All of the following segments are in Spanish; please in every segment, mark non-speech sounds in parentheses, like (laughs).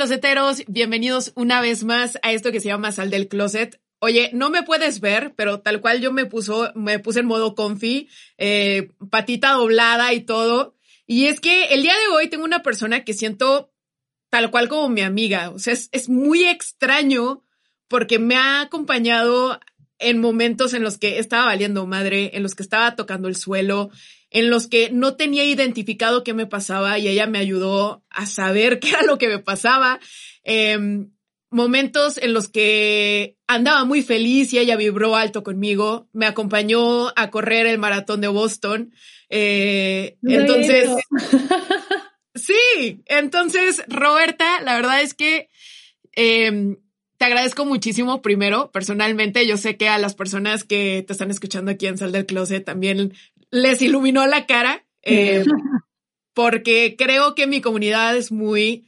Closeteros, bienvenidos una vez más a esto que se llama Sal del Closet. Oye, no me puedes ver, pero tal cual yo me puso, me puse en modo comfy, eh, patita doblada y todo. Y es que el día de hoy tengo una persona que siento tal cual como mi amiga. O sea, es, es muy extraño porque me ha acompañado en momentos en los que estaba valiendo madre, en los que estaba tocando el suelo, en los que no tenía identificado qué me pasaba y ella me ayudó a saber (laughs) qué era lo que me pasaba. Em, momentos en los que andaba muy feliz y ella vibró alto conmigo, me acompañó a correr el maratón de Boston. Eh, entonces, (laughs) sí, entonces, Roberta, la verdad es que em, te agradezco muchísimo primero, personalmente. Yo sé que a las personas que te están escuchando aquí en Sal del Closet también les iluminó la cara, eh, (laughs) porque creo que mi comunidad es muy,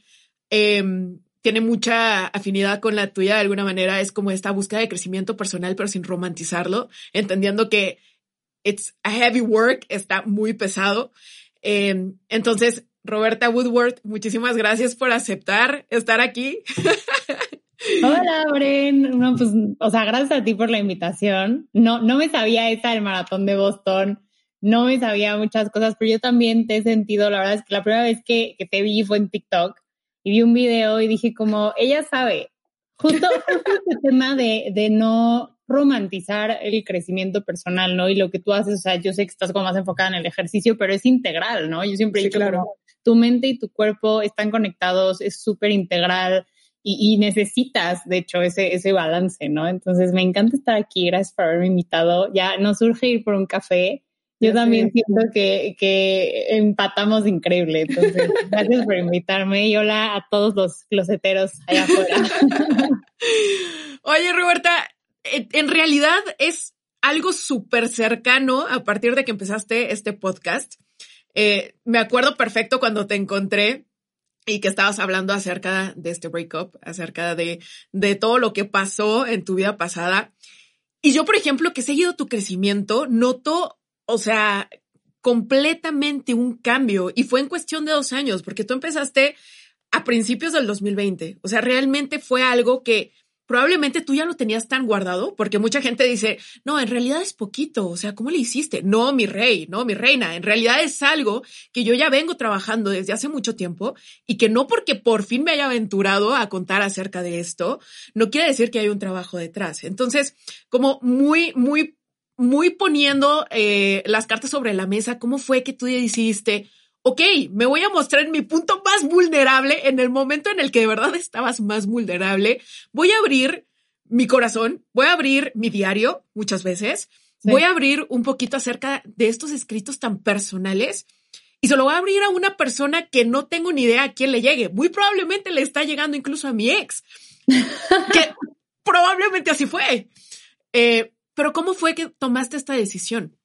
em, tiene mucha afinidad con la tuya de alguna manera. Es como esta búsqueda de crecimiento personal, pero sin romantizarlo, entendiendo que it's a heavy work, está muy pesado. Em, entonces, Roberta Woodward, muchísimas gracias por aceptar estar aquí. (laughs) Hola, Bren. No, pues, o sea, gracias a ti por la invitación. No, no me sabía esa del maratón de Boston. No me sabía muchas cosas, pero yo también te he sentido, la verdad es que la primera vez que, que te vi fue en TikTok y vi un video y dije como, ella sabe, justo, (laughs) justo este tema de, de no romantizar el crecimiento personal, ¿no? Y lo que tú haces, o sea, yo sé que estás como más enfocada en el ejercicio, pero es integral, ¿no? Yo siempre he dicho claro. como, tu mente y tu cuerpo están conectados, es súper integral y, y, necesitas, de hecho, ese, ese balance, ¿no? Entonces, me encanta estar aquí, gracias por haberme invitado. Ya nos surge ir por un café yo también siento que, que empatamos increíble. Entonces, (laughs) gracias por invitarme y hola a todos los closeteros allá afuera. (laughs) Oye, Roberta, en realidad es algo súper cercano a partir de que empezaste este podcast. Eh, me acuerdo perfecto cuando te encontré y que estabas hablando acerca de este breakup, acerca de, de todo lo que pasó en tu vida pasada. Y yo, por ejemplo, que he seguido tu crecimiento, noto o sea, completamente un cambio y fue en cuestión de dos años, porque tú empezaste a principios del 2020. O sea, realmente fue algo que probablemente tú ya lo tenías tan guardado, porque mucha gente dice, no, en realidad es poquito, o sea, ¿cómo le hiciste? No, mi rey, no, mi reina, en realidad es algo que yo ya vengo trabajando desde hace mucho tiempo y que no porque por fin me haya aventurado a contar acerca de esto, no quiere decir que hay un trabajo detrás. Entonces, como muy, muy muy poniendo eh, las cartas sobre la mesa, ¿cómo fue que tú decidiste, ok, me voy a mostrar en mi punto más vulnerable, en el momento en el que de verdad estabas más vulnerable, voy a abrir mi corazón, voy a abrir mi diario muchas veces, sí. voy a abrir un poquito acerca de estos escritos tan personales y se lo voy a abrir a una persona que no tengo ni idea a quién le llegue. Muy probablemente le está llegando incluso a mi ex, que (laughs) probablemente así fue. Eh, pero ¿cómo fue que tomaste esta decisión?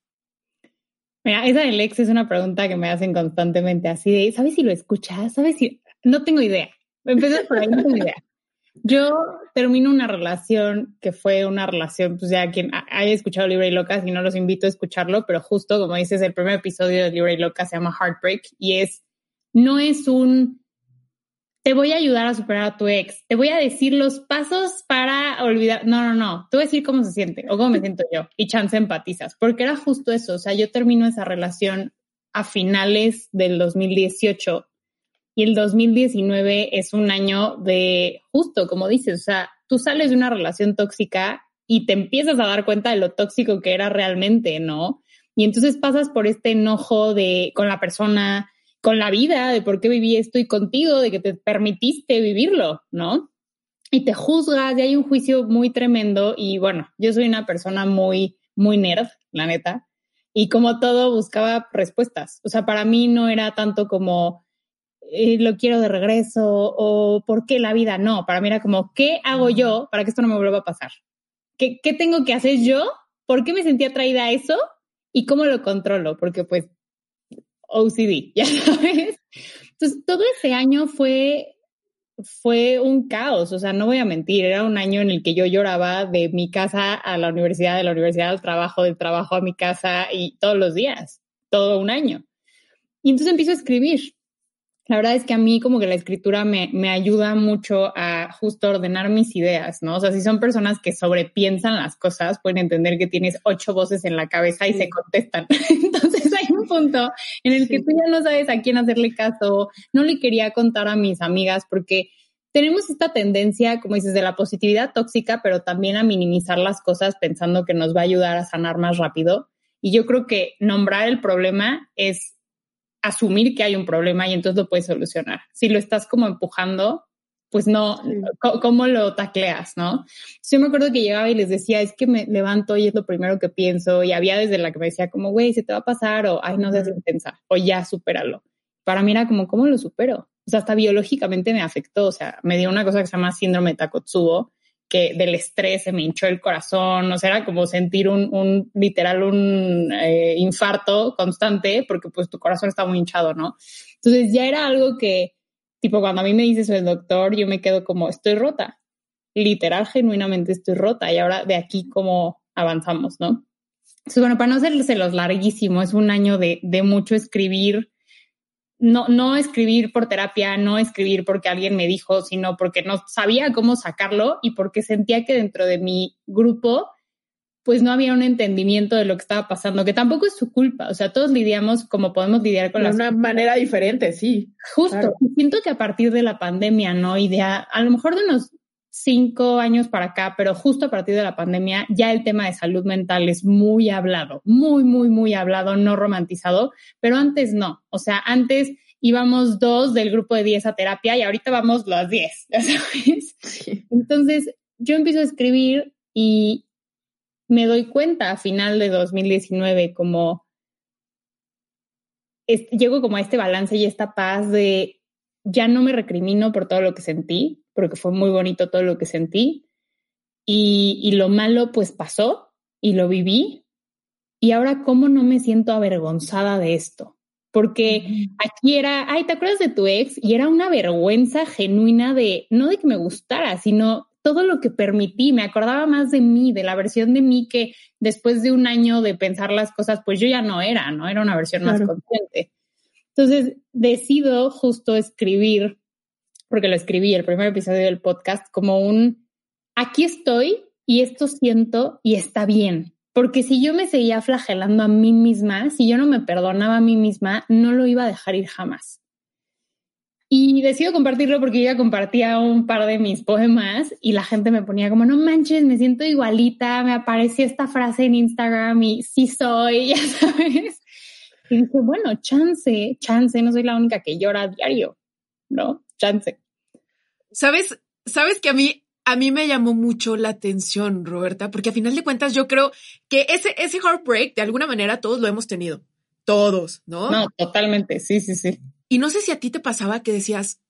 Mira, esa del ex es una pregunta que me hacen constantemente así de, ¿sabes si lo escuchas? ¿Sabes si...? No tengo idea. Empecé por ahí, no tengo idea. Yo termino una relación que fue una relación, pues ya quien haya escuchado Libre y Loca, si no los invito a escucharlo, pero justo como dices, el primer episodio de Libre y Loca se llama Heartbreak y es, no es un te voy a ayudar a superar a tu ex, te voy a decir los pasos para olvidar, no, no, no, te voy a decir cómo se siente o cómo me siento yo y chance empatizas, porque era justo eso, o sea, yo termino esa relación a finales del 2018 y el 2019 es un año de justo, como dices, o sea, tú sales de una relación tóxica y te empiezas a dar cuenta de lo tóxico que era realmente, ¿no? Y entonces pasas por este enojo de con la persona, con la vida, de por qué viví esto y contigo, de que te permitiste vivirlo, ¿no? Y te juzgas y hay un juicio muy tremendo y bueno, yo soy una persona muy, muy nerd, la neta, y como todo buscaba respuestas. O sea, para mí no era tanto como eh, lo quiero de regreso o por qué la vida no. Para mí era como, ¿qué hago yo para que esto no me vuelva a pasar? ¿Qué, qué tengo que hacer yo? ¿Por qué me sentí atraída a eso? ¿Y cómo lo controlo? Porque pues OCD, (laughs) ya sabes. Entonces, todo ese año fue, fue un caos, o sea, no voy a mentir, era un año en el que yo lloraba de mi casa a la universidad, de la universidad al trabajo, del trabajo a mi casa y todos los días, todo un año. Y entonces empiezo a escribir la verdad es que a mí como que la escritura me, me, ayuda mucho a justo ordenar mis ideas, ¿no? O sea, si son personas que sobrepiensan las cosas, pueden entender que tienes ocho voces en la cabeza y se contestan. (laughs) Entonces hay un punto en el que tú ya no sabes a quién hacerle caso. No le quería contar a mis amigas porque tenemos esta tendencia, como dices, de la positividad tóxica, pero también a minimizar las cosas pensando que nos va a ayudar a sanar más rápido. Y yo creo que nombrar el problema es asumir que hay un problema y entonces lo puedes solucionar. Si lo estás como empujando, pues no, ¿cómo lo tacleas, no? Yo me acuerdo que llegaba y les decía, es que me levanto y es lo primero que pienso, y había desde la que me decía como, güey, se te va a pasar, o ay, no seas intensa, o ya, supéralo. Para mí era como, ¿cómo lo supero? O sea, hasta biológicamente me afectó, o sea, me dio una cosa que se llama síndrome de Takotsubo, que del estrés se me hinchó el corazón, o sea, era como sentir un, un literal, un eh, infarto constante, porque pues tu corazón está muy hinchado, ¿no? Entonces ya era algo que, tipo, cuando a mí me dice eso el doctor, yo me quedo como, estoy rota, literal, genuinamente estoy rota, y ahora de aquí cómo avanzamos, ¿no? Entonces, bueno, para no los larguísimo, es un año de, de mucho escribir, no, no escribir por terapia, no escribir porque alguien me dijo, sino porque no sabía cómo sacarlo y porque sentía que dentro de mi grupo pues no había un entendimiento de lo que estaba pasando, que tampoco es su culpa, o sea, todos lidiamos como podemos lidiar con de una manera diferente, sí. Justo, siento que a partir de la pandemia, ¿no? Y de a, a, lo mejor de unos cinco años para acá, pero justo a partir de la pandemia, ya el tema de salud mental es muy hablado, muy, muy, muy hablado, no romantizado, pero antes no. O sea, antes íbamos dos del grupo de 10 a terapia y ahorita vamos los 10, (laughs) ¿ya sabes? Entonces, yo empiezo a escribir y me doy cuenta a final de 2019 como llego como a este balance y esta paz de ya no me recrimino por todo lo que sentí, porque fue muy bonito todo lo que sentí. Y, y lo malo pues pasó y lo viví. Y ahora, ¿cómo no me siento avergonzada de esto? Porque aquí era, ay, ¿te acuerdas de tu ex? Y era una vergüenza genuina de, no de que me gustara, sino todo lo que permití. Me acordaba más de mí, de la versión de mí que después de un año de pensar las cosas, pues yo ya no era, ¿no? Era una versión más consciente. Entonces, decido justo escribir porque lo escribí el primer episodio del podcast, como un, aquí estoy y esto siento y está bien. Porque si yo me seguía flagelando a mí misma, si yo no me perdonaba a mí misma, no lo iba a dejar ir jamás. Y decido compartirlo porque yo ya compartía un par de mis poemas y la gente me ponía como, no manches, me siento igualita, me apareció esta frase en Instagram y sí soy, (laughs) ya sabes. Y dije, bueno, chance, chance, no soy la única que llora a diario, ¿no? Chance. ¿Sabes? ¿Sabes que a mí, a mí me llamó mucho la atención, Roberta? Porque a final de cuentas yo creo que ese, ese heartbreak, de alguna manera, todos lo hemos tenido. Todos, ¿no? No, totalmente, sí, sí, sí. Y no sé si a ti te pasaba que decías,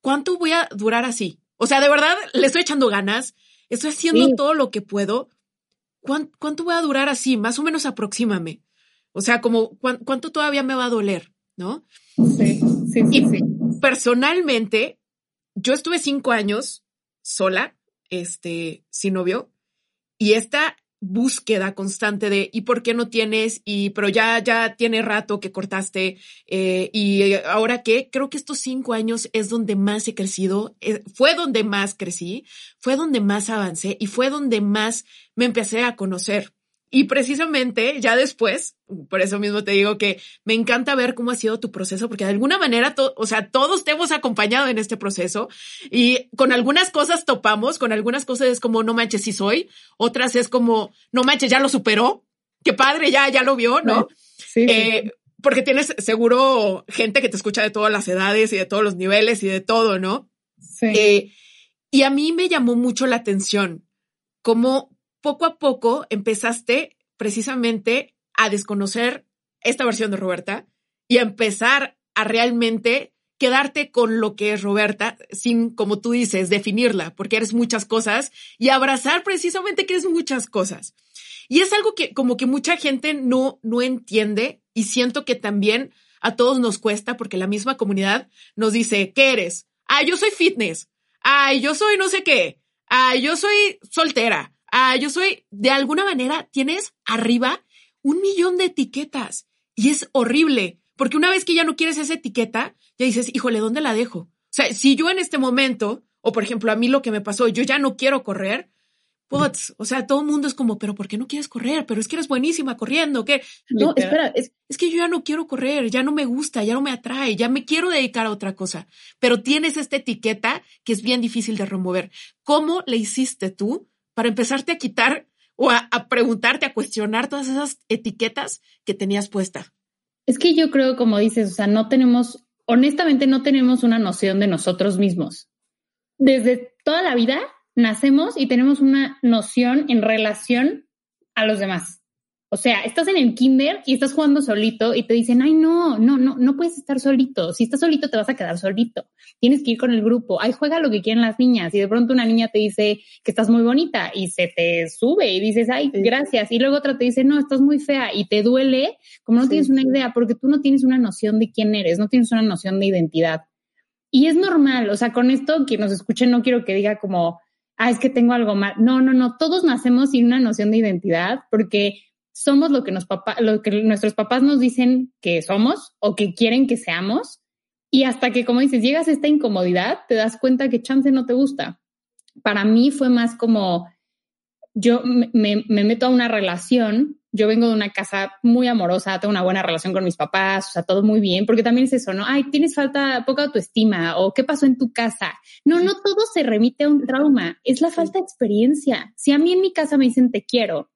¿cuánto voy a durar así? O sea, de verdad, le estoy echando ganas, estoy haciendo todo lo que puedo. ¿Cuánto, voy a durar así? Más o menos aproxímame. O sea, como, ¿cuánto todavía me va a doler? ¿No? Sí, sí, sí. sí personalmente, yo estuve cinco años sola, este, sin novio, y esta búsqueda constante de ¿y por qué no tienes? y pero ya ya tiene rato que cortaste eh, y ahora qué creo que estos cinco años es donde más he crecido eh, fue donde más crecí fue donde más avancé y fue donde más me empecé a conocer y precisamente ya después, por eso mismo te digo que me encanta ver cómo ha sido tu proceso, porque de alguna manera, o sea, todos te hemos acompañado en este proceso y con algunas cosas topamos, con algunas cosas es como, no manches, si soy, otras es como, no manches, ya lo superó, qué padre, ya, ya lo vio, ¿no? Sí. Eh, porque tienes seguro gente que te escucha de todas las edades y de todos los niveles y de todo, ¿no? Sí. Eh, y a mí me llamó mucho la atención cómo poco a poco empezaste precisamente a desconocer esta versión de Roberta y a empezar a realmente quedarte con lo que es Roberta sin, como tú dices, definirla, porque eres muchas cosas y abrazar precisamente que eres muchas cosas. Y es algo que como que mucha gente no, no entiende y siento que también a todos nos cuesta porque la misma comunidad nos dice, ¿qué eres? Ah, yo soy fitness. Ah, yo soy no sé qué. Ah, yo soy soltera. Ah, yo soy, de alguna manera, tienes arriba un millón de etiquetas y es horrible porque una vez que ya no quieres esa etiqueta, ya dices, híjole, ¿dónde la dejo? O sea, si yo en este momento, o por ejemplo a mí lo que me pasó, yo ya no quiero correr, pues, o sea, todo el mundo es como, pero ¿por qué no quieres correr? Pero es que eres buenísima corriendo, ¿qué? No, espera, es, es, que yo ya no quiero correr, ya no me gusta, ya no me atrae, ya me quiero dedicar a otra cosa. Pero tienes esta etiqueta que es bien difícil de remover. ¿Cómo le hiciste tú para empezarte a quitar o a, preguntarte, a cuestionar todas esas etiquetas que tenías puesta? Es que yo creo, como dices, o sea, no tenemos, honestamente, no tenemos una noción de nosotros mismos. Desde toda la vida nacemos y tenemos una noción en relación a los demás. O sea, estás en el kinder y estás jugando solito y te dicen, ay, no, no, no, no puedes estar solito. Si estás solito te vas a quedar solito. Tienes que ir con el grupo. Ay, juega lo que quieren las niñas. Y de pronto una niña te dice que estás muy bonita y se te sube y dices, ay, gracias. Y luego otra te dice, no, estás muy fea y te duele como no tienes una idea porque tú no tienes una noción de quién eres, no tienes una noción de identidad. Y es normal. O sea, con esto, quien nos escuche, no quiero que diga como, ah, es que tengo algo mal. No, no, no. Todos nacemos sin una noción de identidad porque somos lo que, nos papá, lo que nuestros papás nos dicen que somos o que quieren que seamos. Y hasta que, como dices, llegas a esta incomodidad, te das cuenta que chance no te gusta. Para mí fue más como, yo me, me, meto a una relación, yo vengo de una casa muy amorosa, tengo una buena relación con mis papás, o sea, todo muy bien, porque también es eso, ¿no? Ay, tienes falta, poca autoestima, o qué pasó en tu casa. No, no todo se remite a un trauma, es la falta de experiencia. Si a mí en mi casa me dicen te quiero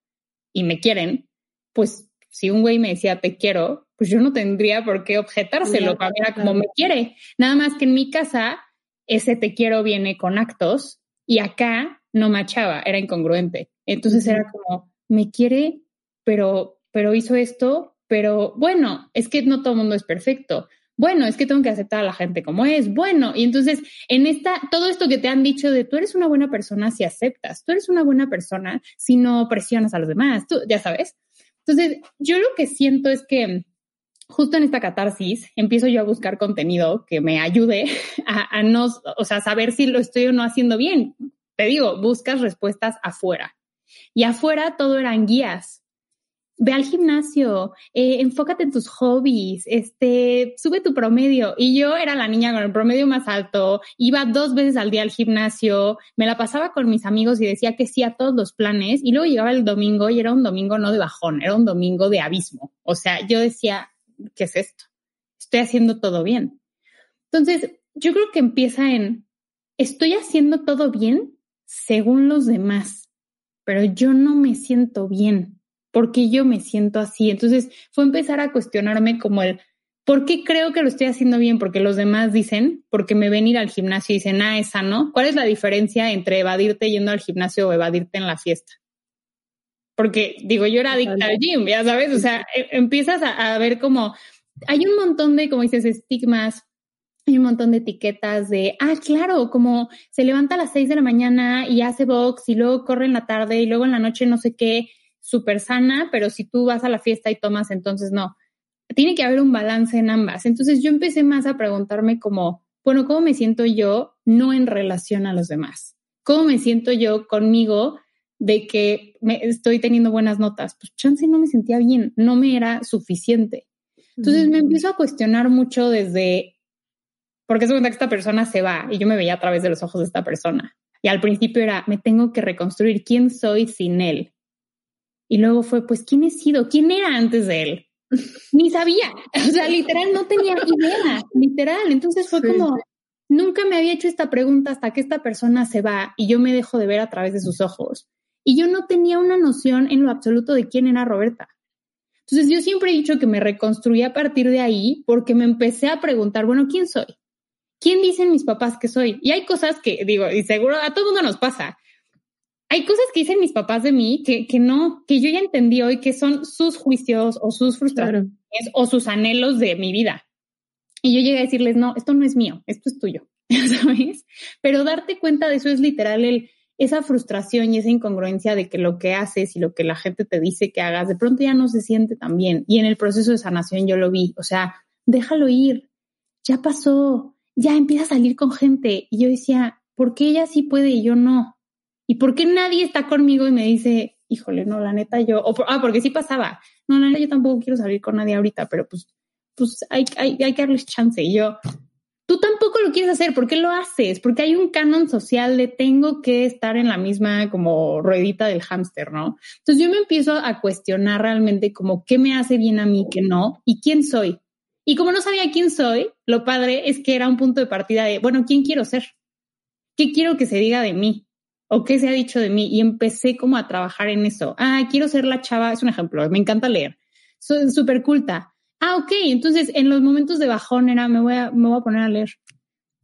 y me quieren, pues si un güey me decía te quiero, pues yo no tendría por qué objetárselo, para mí como me quiere. Nada más que en mi casa ese te quiero viene con actos y acá no machaba, era incongruente. Entonces era como, me quiere, pero, pero hizo esto, pero bueno, es que no todo el mundo es perfecto. Bueno, es que tengo que aceptar a la gente como es. Bueno, y entonces en esta, todo esto que te han dicho de tú eres una buena persona si aceptas, tú eres una buena persona si no presionas a los demás, tú ya sabes. Entonces, yo lo que siento es que justo en esta catarsis empiezo yo a buscar contenido que me ayude (laughs) a, no, o sea, saber si lo estoy o no haciendo bien. Te digo, buscas respuestas afuera. Y afuera todo eran guías ve al gimnasio, eh, enfócate en tus hobbies, este, sube tu promedio. Y yo era la niña con el promedio más alto, iba dos veces al día al gimnasio, me la pasaba con mis amigos y decía que sí a todos los planes. Y luego llegaba el domingo y era un domingo no de bajón, era un domingo de abismo. O sea, yo decía, ¿qué es esto? Estoy haciendo todo bien. Entonces, yo creo que empieza en, estoy haciendo todo bien según los demás, pero yo no me siento bien ¿por qué yo me siento así? Entonces fue empezar a cuestionarme como el, ¿por qué creo que lo estoy haciendo bien? Porque los demás dicen, porque me ven ir al gimnasio y dicen, ah, es sano. ¿Cuál es la diferencia entre evadirte yendo al gimnasio o evadirte en la fiesta? Porque digo, yo era adicta al gym, ya sabes, o sea, e, empiezas a, a ver como, hay un montón de, como dices, estigmas, hay un montón de etiquetas de, ah, claro, como se levanta a las seis de la mañana y hace box y luego corre en la tarde y luego en la noche no sé qué súper sana, pero si tú vas a la fiesta y tomas, entonces no. Tiene que haber un balance en ambas. Entonces yo empecé más a preguntarme como, bueno, ¿cómo me siento yo no en relación a los demás? ¿Cómo me siento yo conmigo de que me estoy teniendo buenas notas? Pues chance no me sentía bien, no me era suficiente. Entonces me empiezo a cuestionar mucho desde, porque es cuenta que esta persona se va y yo me veía a través de los ojos de esta persona. Y al principio era, me tengo que reconstruir quién soy sin él. Y luego fue, pues, ¿quién he sido? ¿Quién era antes de él? (laughs) Ni sabía. O sea, literal, no tenía idea, literal. Entonces fue como, nunca me había hecho esta pregunta hasta que esta persona se va y yo me dejo de ver a través de sus ojos. Y yo no tenía una noción en lo absoluto de quién era Roberta. Entonces yo siempre he dicho que me reconstruí a partir de ahí porque me empecé a preguntar, bueno, ¿quién soy? ¿Quién dicen mis papás que soy? Y hay cosas que digo, y seguro a todo mundo nos pasa hay cosas que dicen mis papás de mí que, que no, que yo ya entendí hoy que son sus juicios o sus frustraciones o sus anhelos de mi vida. Y yo llegué a decirles, no, esto no es mío, esto es tuyo, (laughs) ¿sabes? Pero darte cuenta de eso es literal el, esa frustración y esa incongruencia de que lo que haces y lo que la gente te dice que hagas, de pronto ya no se siente tan bien. Y en el proceso de sanación yo lo vi, o sea, déjalo ir, ya pasó, ya empieza a salir con gente. Y yo decía, ¿por qué ella sí puede y yo no? ¿Y por qué nadie está conmigo y me dice, híjole, no, la neta yo, o ah, porque sí pasaba, no, la neta yo tampoco quiero salir con nadie ahorita, pero pues, pues hay, hay, hay que darles chance. Y yo, tú tampoco lo quieres hacer, ¿por qué lo haces? Porque hay un canon social de tengo que estar en la misma como ruedita del hámster, ¿no? Entonces yo me empiezo a cuestionar realmente como qué me hace bien a mí, qué no, y quién soy. Y como no sabía quién soy, lo padre es que era un punto de partida de, bueno, ¿quién quiero ser? ¿Qué quiero que se diga de mí? ¿O qué se ha dicho de mí? Y empecé como a trabajar en eso. Ah, quiero ser la chava, es un ejemplo, me encanta leer. Soy súper culta. Ah, ok, entonces en los momentos de bajón era, me voy a, me voy a poner a leer.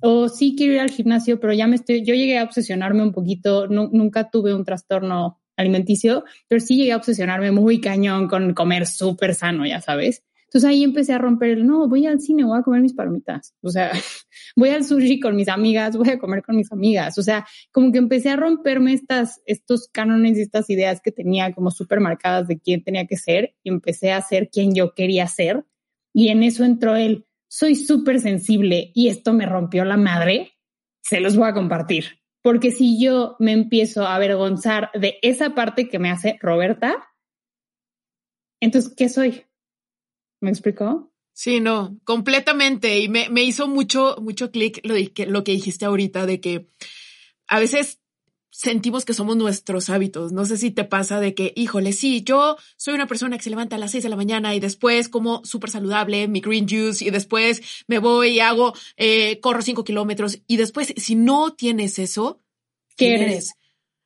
O sí quiero ir al gimnasio, pero ya me estoy, yo llegué a obsesionarme un poquito, nunca tuve un trastorno alimenticio, pero sí llegué a obsesionarme muy cañón con comer súper sano, ya sabes. Entonces ahí empecé a romper el, no, voy al cine, voy a comer mis palomitas. O sea, (laughs) voy al sushi con mis amigas, voy a comer con mis amigas. O sea, como que empecé a romperme estas, estos cánones y estas ideas que tenía como súper marcadas de quién tenía que ser y empecé a ser quien yo quería ser. Y en eso entró el, soy súper sensible y esto me rompió la madre. Se los voy a compartir. Porque si yo me empiezo a avergonzar de esa parte que me hace Roberta, entonces, ¿qué soy? ¿Me explicó? Sí, no, completamente. Y me, me hizo mucho, mucho clic lo, lo que dijiste ahorita de que a veces sentimos que somos nuestros hábitos. No sé si te pasa de que, híjole, sí, yo soy una persona que se levanta a las seis de la mañana y después como súper saludable mi green juice y después me voy y hago, eh, corro cinco kilómetros y después, si no tienes eso, ¿qué eres?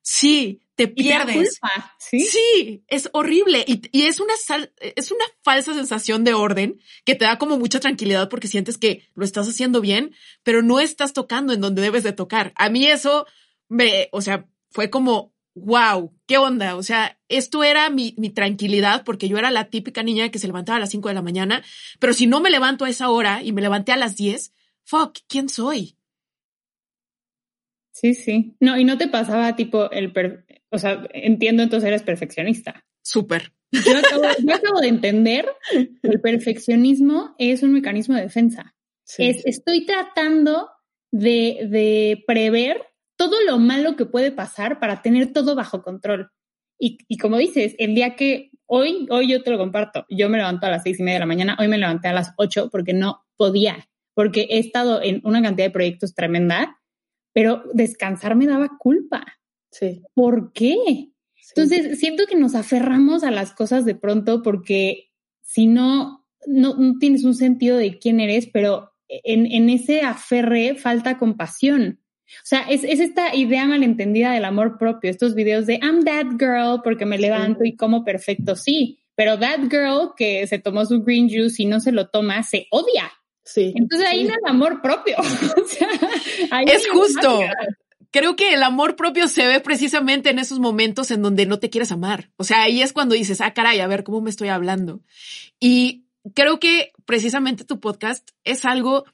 Sí, te pierdes. ¿sí? ¿sí? es horrible. Y, y, es una es una falsa sensación de orden que te da como mucha tranquilidad porque sientes que lo estás haciendo bien, pero no estás tocando en donde debes de tocar. A mí eso me, o sea, fue como, wow, ¿qué onda? O sea, esto era mi, mi tranquilidad porque yo era la típica niña que se levantaba a las 5 de la mañana, pero si no me levanto a esa hora y me levanté a las 10, fuck, ¿quién soy? Sí, sí. No, y no te pasaba tipo el, o sea, entiendo entonces eres perfeccionista. Súper. Yo acabo, de entender que el perfeccionismo es un mecanismo de defensa. Es, estoy tratando de, de, prever todo lo malo que puede pasar para tener todo bajo control. Y, y, como dices, el día que hoy, hoy yo te lo comparto, yo me levanto a las seis y media de la mañana, hoy me levanté a las ocho porque no podía, porque he estado en una cantidad de proyectos tremenda, pero descansar me daba culpa. Sí. ¿Por qué? Entonces, siento que nos aferramos a las cosas de pronto porque si no, no, tienes un sentido de quién eres, pero en, en ese aferre falta compasión. O sea, es, es, esta idea malentendida del amor propio, estos videos de I'm that girl porque me levanto y como perfecto, sí, pero that girl que se tomó su green juice y no se lo toma, se odia. Sí. Entonces ahí no es amor propio. (laughs) o sea, es justo creo que el amor propio se ve precisamente en esos momentos en donde no te quieres amar. O sea, ahí es cuando dices, ah, caray, a ver cómo me estoy hablando. Y creo que precisamente tu podcast es algo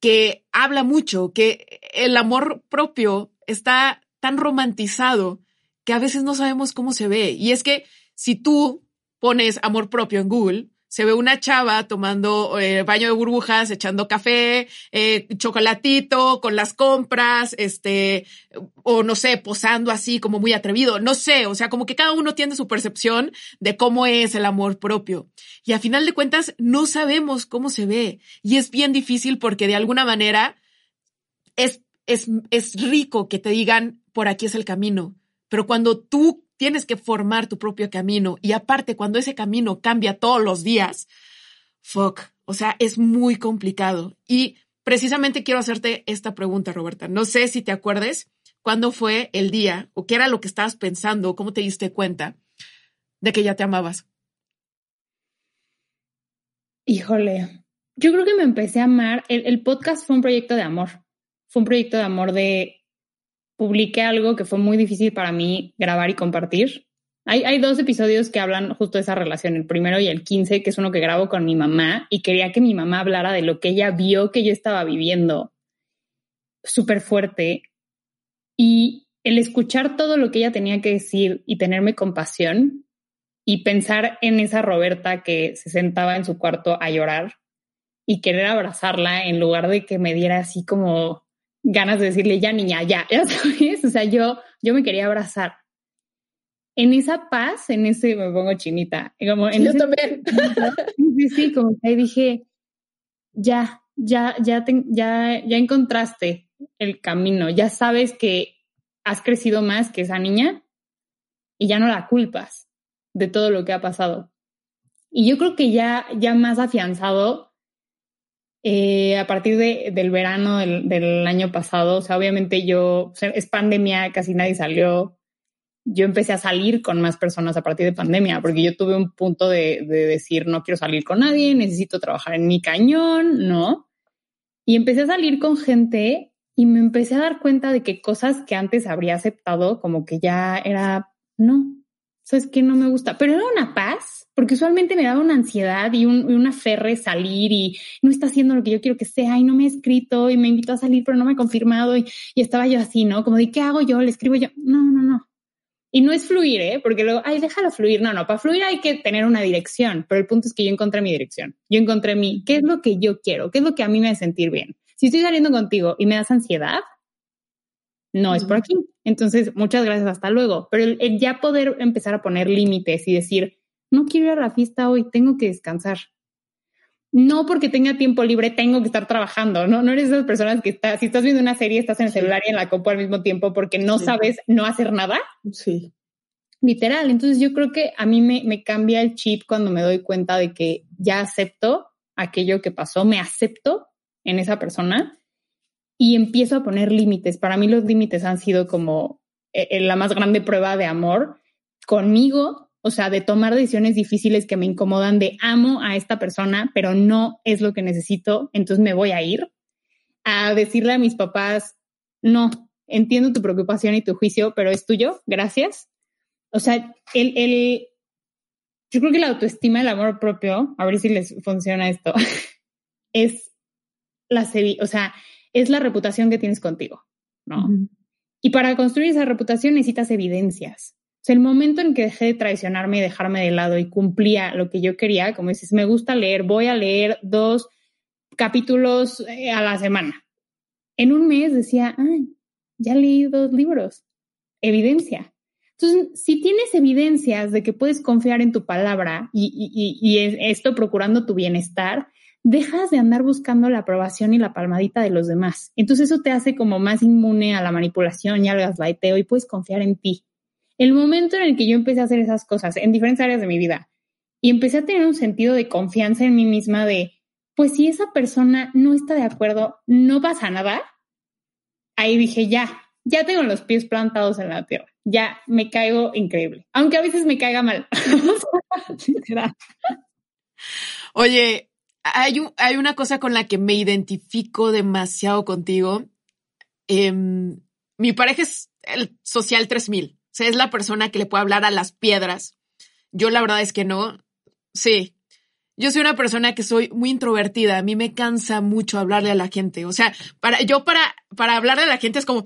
que habla mucho, que el amor propio está tan romantizado que a veces no sabemos cómo se ve. Y es que si tú pones amor propio en Google, se ve una chava tomando eh, baño de burbujas, echando café, eh, chocolatito con las compras, este, o no sé, posando así como muy atrevido, no sé, o sea, como que cada uno tiene su percepción de cómo es el amor propio. Y a final de cuentas, no sabemos cómo se ve. Y es bien difícil porque de alguna manera es, es, es rico que te digan, por aquí es el camino. Pero cuando tú tienes que formar tu propio camino y aparte cuando ese camino cambia todos los días, fuck, o sea, es muy complicado. Y precisamente quiero hacerte esta pregunta, Roberta. No sé si te acuerdes cuándo fue el día o qué era lo que estabas pensando, cómo te diste cuenta de que ya te amabas. Híjole, yo creo que me empecé a amar. El, el podcast fue un proyecto de amor. Fue un proyecto de amor de publiqué algo que fue muy difícil para mí grabar y compartir. Hay, dos episodios que hablan justo de esa relación, el primero y el 15, que es uno que grabo con mi mamá y quería que mi mamá hablara de lo que ella vio que yo estaba viviendo súper fuerte. Y el escuchar todo lo que ella tenía que decir y tenerme compasión y pensar en esa Roberta que se sentaba en su cuarto a llorar y querer abrazarla en lugar de que me diera así como ganas de decirle ya niña, ya, (laughs) ya sabes, o sea, yo, yo me quería abrazar. En esa paz, en ese, me pongo chinita, como en yo también. (laughs) Sí, sí, como que ahí dije, ya, ya, ya, ya, ya encontraste el camino, ya sabes que has crecido más que esa niña y ya no la culpas de todo lo que ha pasado. Y yo creo que ya, ya más afianzado eh, a partir de, del verano del, del, año pasado, o sea, obviamente yo, es pandemia, casi nadie salió. Yo empecé a salir con más personas a partir de pandemia, porque yo tuve un punto de, de decir, no quiero salir con nadie, necesito trabajar en mi cañón, ¿no? Y empecé a salir con gente y me empecé a dar cuenta de que cosas que antes habría aceptado, como que ya era, no, sabes que no me gusta, pero era una paz, porque usualmente me daba una ansiedad y, un, una ferre salir y no está haciendo lo que yo quiero que sea y no me ha escrito y me invitó a salir, pero no me ha confirmado y, y estaba yo así, ¿no? Como de, ¿qué hago yo? ¿Le escribo yo? No, no, no. Y no es fluir, ¿eh? Porque luego, ay, déjalo fluir. No, no, para fluir hay que tener una dirección, pero el punto es que yo encontré mi dirección. Yo encontré mi, ¿qué es lo que yo quiero? ¿Qué es lo que a mí me hace sentir bien? Si estoy saliendo contigo y me das ansiedad, no es por aquí. Entonces, muchas gracias, hasta luego. Pero el, ya poder empezar a poner límites y decir, no quiero ir a la fiesta hoy, tengo que descansar. No porque tenga tiempo libre, tengo que estar trabajando, ¿no? No eres esas personas que está, si estás viendo una serie, estás en el celular y en la copa al mismo tiempo porque no sabes no hacer nada. Sí. Literal. Entonces yo creo que a mí me, me cambia el chip cuando me doy cuenta de que ya acepto aquello que pasó, me acepto en esa persona y empiezo a poner límites. Para mí los límites han sido como eh, eh, la más grande prueba de amor conmigo, o sea, de tomar decisiones difíciles que me incomodan, de amo a esta persona, pero no es lo que necesito, entonces me voy a ir, a decirle a mis papás, no, entiendo tu preocupación y tu juicio, pero es tuyo, gracias. O sea, el, el, yo creo que la autoestima, el amor propio, a ver si les funciona esto, (laughs) es la, o sea, es la reputación que tienes contigo, ¿no? Y para construir esa reputación necesitas evidencias. O sea, el momento en que dejé de traicionarme y dejarme de lado y cumplía lo que yo quería, como dices, me gusta leer, voy a leer dos capítulos eh, a la semana. En un mes decía, ay, ya leí dos libros. Evidencia. Entonces, si tienes evidencias de que puedes confiar en tu palabra y, y, y, esto procurando tu bienestar, dejas de andar buscando la aprobación y la palmadita de los demás. Entonces eso te hace como más inmune a la manipulación y al gaslighteo y puedes confiar en ti. El momento en el que yo empecé a hacer esas cosas en diferentes áreas de mi vida y empecé a tener un sentido de confianza en mí misma de, pues si esa persona no está de acuerdo, no pasa nada, ahí dije, ya, ya tengo los pies plantados en la tierra, ya me caigo increíble, aunque a veces me caiga mal. (laughs) Oye, hay, hay una cosa con la que me identifico demasiado contigo. Em, mi pareja es el social 3000. O sea, es la persona que le puede hablar a las piedras. Yo la verdad es que no. Sí. Yo soy una persona que soy muy introvertida. A mí me cansa mucho hablarle a la gente. O sea, para, yo para, para hablarle a la gente es como,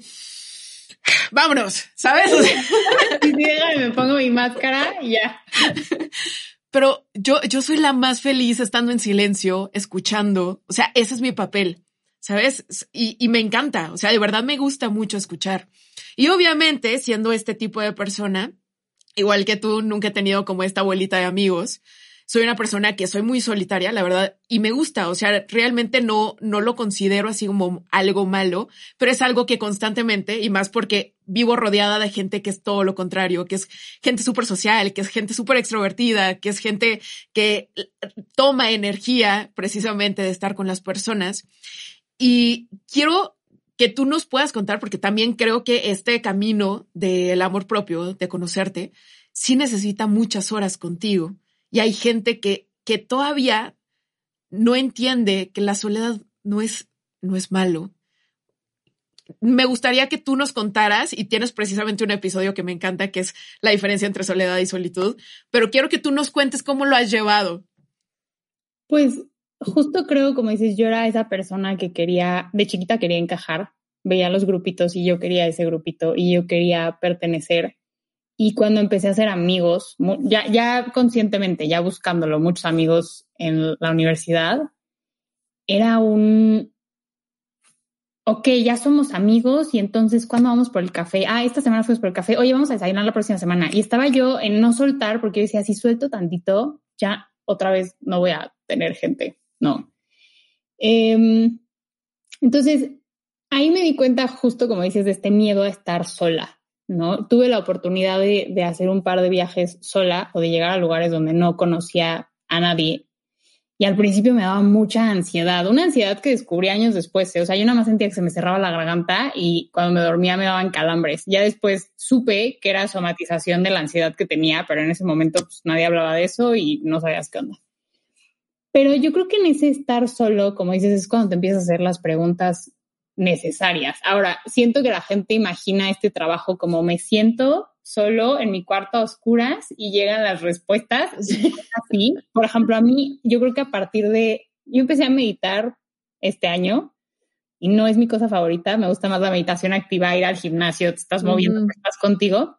vámonos, ¿sabes? (laughs) y me pongo mi máscara y ya. (laughs) Pero yo, yo soy la más feliz estando en silencio, escuchando. O sea, ese es mi papel, ¿sabes? Y, y me encanta. O sea, de verdad me gusta mucho escuchar. Y obviamente, siendo este tipo de persona, igual que tú, nunca he tenido como esta abuelita de amigos soy una persona que soy muy solitaria, la verdad, y me gusta, o sea, realmente no, no lo considero así como algo malo, pero es algo que constantemente, y más porque vivo rodeada de gente que es todo lo contrario, que es gente súper social, que es gente súper extrovertida, que es gente que toma energía precisamente de estar con las personas. Y quiero que tú nos puedas contar, porque también creo que este camino del amor propio, de conocerte, sí necesita muchas horas contigo y hay gente que, que todavía no entiende que la soledad no es, no es malo. me gustaría que tú nos contaras, y tienes precisamente un episodio que me encanta, que es la diferencia entre soledad y solitud, pero quiero que tú nos cuentes cómo lo has llevado. Pues justo creo, como dices, yo era esa persona que quería, de chiquita quería encajar, veía los grupitos y yo quería ese grupito y yo quería pertenecer. Y cuando empecé a hacer amigos, ya, ya conscientemente, ya buscándolo, muchos amigos en la universidad, era un, ok, ya somos amigos y entonces, ¿cuándo vamos por el café? Ah, esta semana fuimos por el café, oye, vamos a desayunar la próxima semana. Y estaba yo en no soltar porque decía, si suelto tantito, ya otra vez no voy a tener gente, no. Em, entonces, ahí me di cuenta justo, como dices, de este miedo a estar sola, ¿no? Tuve la oportunidad de, de hacer un par de viajes sola o de llegar a lugares donde no conocía a nadie y al principio me daba mucha ansiedad, una ansiedad que descubrí años después. ¿eh? O sea, yo nada más sentía que se me cerraba la garganta y cuando me dormía me daban calambres. Ya después supe que era somatización de la ansiedad que tenía, pero en ese momento pues, nadie hablaba de eso y no sabías qué onda. Pero yo creo que en ese estar solo, como dices, es cuando te empiezas a hacer las preguntas necesarias. Ahora, siento que la gente imagina este trabajo como me siento solo en mi cuarto a oscuras y llegan las respuestas así. Por ejemplo, a mí, yo creo que a partir de, yo empecé a meditar este año y no es mi cosa favorita, me gusta más la meditación activa, ir al gimnasio, te estás moviendo, estás contigo.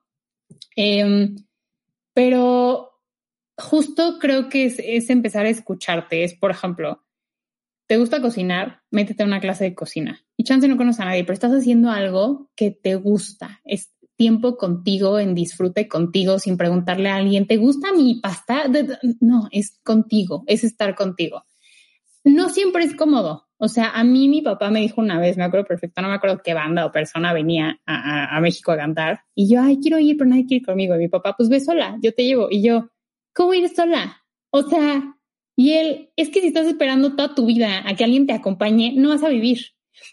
Em, pero justo creo que es, es, empezar a escucharte, es, por ejemplo, ¿te gusta cocinar? Métete a una clase de cocina. Y chance no conoces a nadie, pero estás haciendo algo que te gusta, es, tiempo contigo, en disfrute contigo, sin preguntarle a alguien, ¿te gusta mi pasta? No, es contigo, es estar contigo. No siempre es cómodo. O sea, a mí mi papá me dijo una vez, me acuerdo perfecto, no me acuerdo qué banda o persona venía a, México a cantar y yo, ay, quiero ir, pero nadie quiere ir conmigo. Y mi papá, pues ve sola, yo te llevo. Y yo, ¿cómo ir sola? O sea, y él, es que si estás esperando toda tu vida a que alguien te acompañe, no vas a vivir.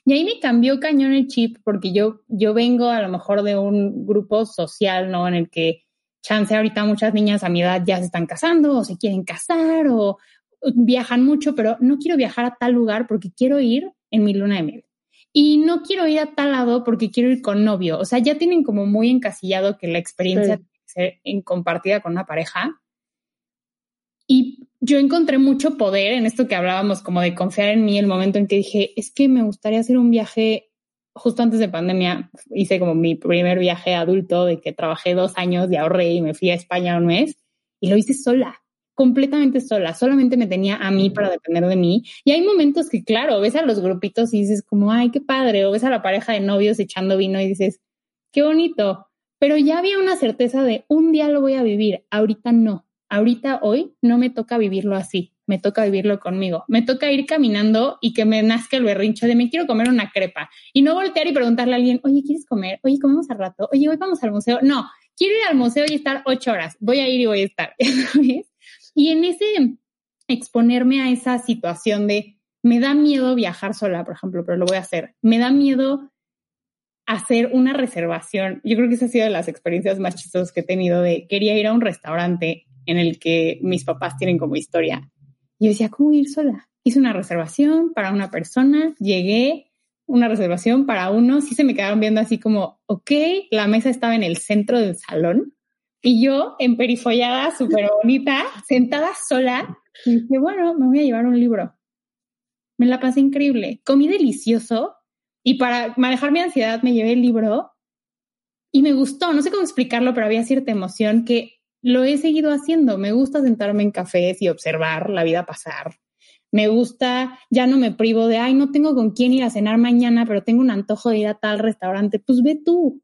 Y ahí me cambió cañón el chip porque yo, yo vengo a lo mejor de un grupo social, ¿no? En el que chance ahorita muchas niñas a mi edad ya se están casando o se quieren casar o viajan mucho, pero no quiero viajar a tal lugar porque quiero ir en mi luna de miel. Y no quiero ir a tal lado porque quiero ir con novio. O sea, ya tienen como muy encasillado que la experiencia tiene que ser en compartida con una pareja. Y yo encontré mucho poder en esto que hablábamos, como de confiar en mí, el momento en que dije, es que me gustaría hacer un viaje justo antes de pandemia. Hice como mi primer viaje adulto, de que trabajé dos años y ahorré y me fui a España un mes y lo hice sola completamente sola, solamente me tenía a mí para depender de mí. Y hay momentos que, claro, ves a los grupitos y dices como, ay, qué padre, o ves a la pareja de novios echando vino y dices, qué bonito, pero ya había una certeza de un día lo voy a vivir, ahorita no ahorita, hoy, no me toca vivirlo así, me toca vivirlo conmigo. Me toca ir caminando y que me nazca el berrincho de me quiero comer una crepa y no voltear y preguntarle a alguien, oye, ¿quieres comer? Oye, comemos al rato. Oye, hoy vamos al museo. No, quiero ir al museo y estar ocho horas. Voy a ir y voy a estar. (laughs) y en ese exponerme a esa situación de me da miedo viajar sola, por ejemplo, pero lo voy a hacer. Me da miedo hacer una reservación. Yo creo que esa ha sido de las experiencias más chistosas que he tenido de quería ir a un restaurante en el que mis papás tienen como historia. Y yo decía, ¿cómo ir sola? Hice una reservación para una persona, llegué, una reservación para uno, sí se me quedaron viendo así como, ok, la mesa estaba en el centro del salón y yo en perifollada, súper bonita, (laughs) sentada sola, y dije, bueno, me voy a llevar un libro. Me la pasé increíble, comí delicioso y para manejar mi ansiedad me llevé el libro y me gustó, no sé cómo explicarlo, pero había cierta emoción que lo he seguido haciendo. Me gusta sentarme en cafés y observar la vida pasar. Me gusta, ya no me privo de, ay, no tengo con quién ir a cenar mañana, pero tengo un antojo de ir a tal restaurante. Pues ve tú.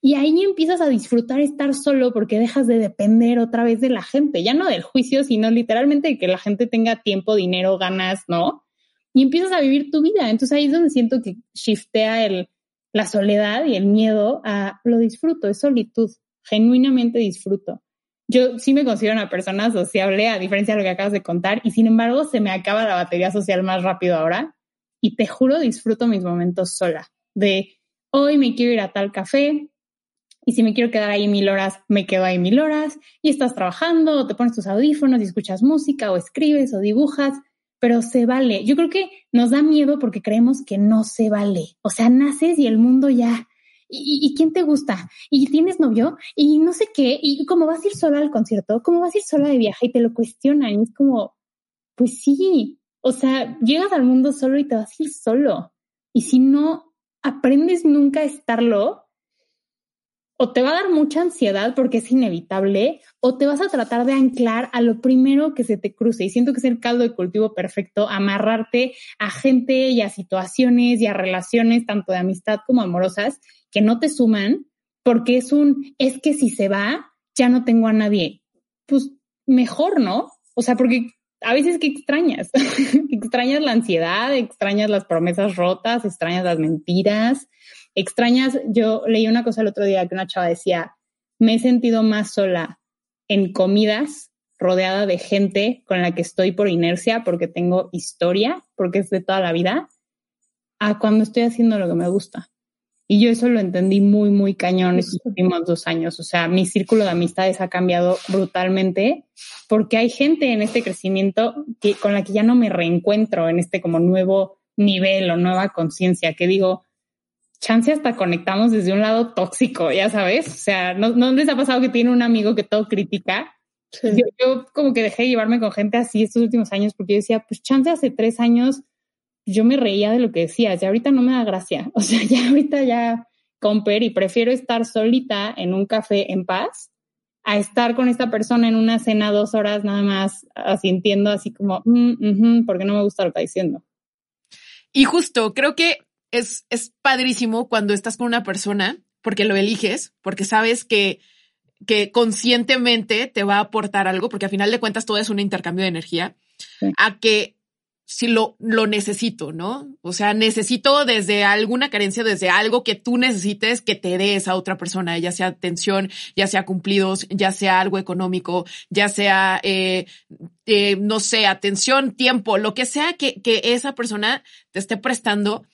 Y ahí empiezas a disfrutar estar solo porque dejas de depender otra vez de la gente, ya no del juicio, sino literalmente de que la gente tenga tiempo, dinero, ganas, ¿no? Y empiezas a vivir tu vida. Entonces ahí es donde siento que shiftea el, la soledad y el miedo a lo disfruto, es solitud, genuinamente disfruto yo sí me considero una persona sociable, a diferencia de lo que acabas de contar, y sin embargo se me acaba la batería social más rápido ahora. Y te juro, disfruto mis momentos sola. De hoy me quiero ir a tal café, y si me quiero quedar ahí mil horas, me quedo ahí mil horas, y estás trabajando, o te pones tus audífonos y escuchas música, o escribes, o dibujas. pero se vale. Yo creo que nos da miedo porque creemos que no se vale. O sea, naces y el mundo ya. ¿Y, quién te gusta? ¿Y tienes novio? Y no sé qué. ¿Y cómo vas a ir sola al concierto? ¿Cómo vas a ir sola de viaje? Y te lo cuestionan. Y es como, pues sí. O sea, llegas al mundo solo y te vas a ir solo. Y si no aprendes nunca a estarlo, o te va a dar mucha ansiedad porque es inevitable, o te vas a tratar de anclar a lo primero que se te cruce. Y siento que es el caldo de cultivo perfecto, amarrarte a gente y a situaciones y a relaciones, tanto de amistad como amorosas, que no te suman, porque es un, es que si se va, ya no tengo a nadie. Pues mejor, ¿no? O sea, porque a veces que extrañas, (laughs) extrañas la ansiedad, extrañas las promesas rotas, extrañas las mentiras, extrañas, yo leí una cosa el otro día que una chava decía, me he sentido más sola en comidas rodeada de gente con la que estoy por inercia porque tengo historia, porque es de toda la vida, a cuando estoy haciendo lo que me gusta. Y yo eso lo entendí muy, muy cañón estos últimos dos años. O sea, mi círculo de amistades ha cambiado brutalmente porque hay gente en este crecimiento que, con la que ya no me reencuentro en este como nuevo nivel o nueva conciencia, que digo, chance hasta conectamos desde un lado tóxico, ya sabes. O sea, ¿no, no les ha pasado que tiene un amigo que todo critica? Yo, como que dejé de llevarme con gente así estos últimos años porque yo decía, pues chance hace tres años yo me reía de lo que decías, ya ahorita no me da gracia. (laughs) O sea, ya ahorita ya comper y prefiero estar solita en un café en paz a estar con esta persona en una cena dos horas nada más asintiendo así como, mm, porque no me gusta lo que está diciendo. Y justo, creo que es, es padrísimo cuando estás con una persona porque lo eliges, porque sabes que, que conscientemente te va a aportar algo, porque al final de cuentas todo es un intercambio de energía, a que si lo, lo necesito, ¿no? O sea, necesito desde alguna carencia, desde algo que tú necesites que te des a otra persona, ya sea atención, ya sea cumplidos, ya sea algo económico, ya sea, eh, eh, no sé, atención, tiempo, lo que sea que, que esa persona te esté prestando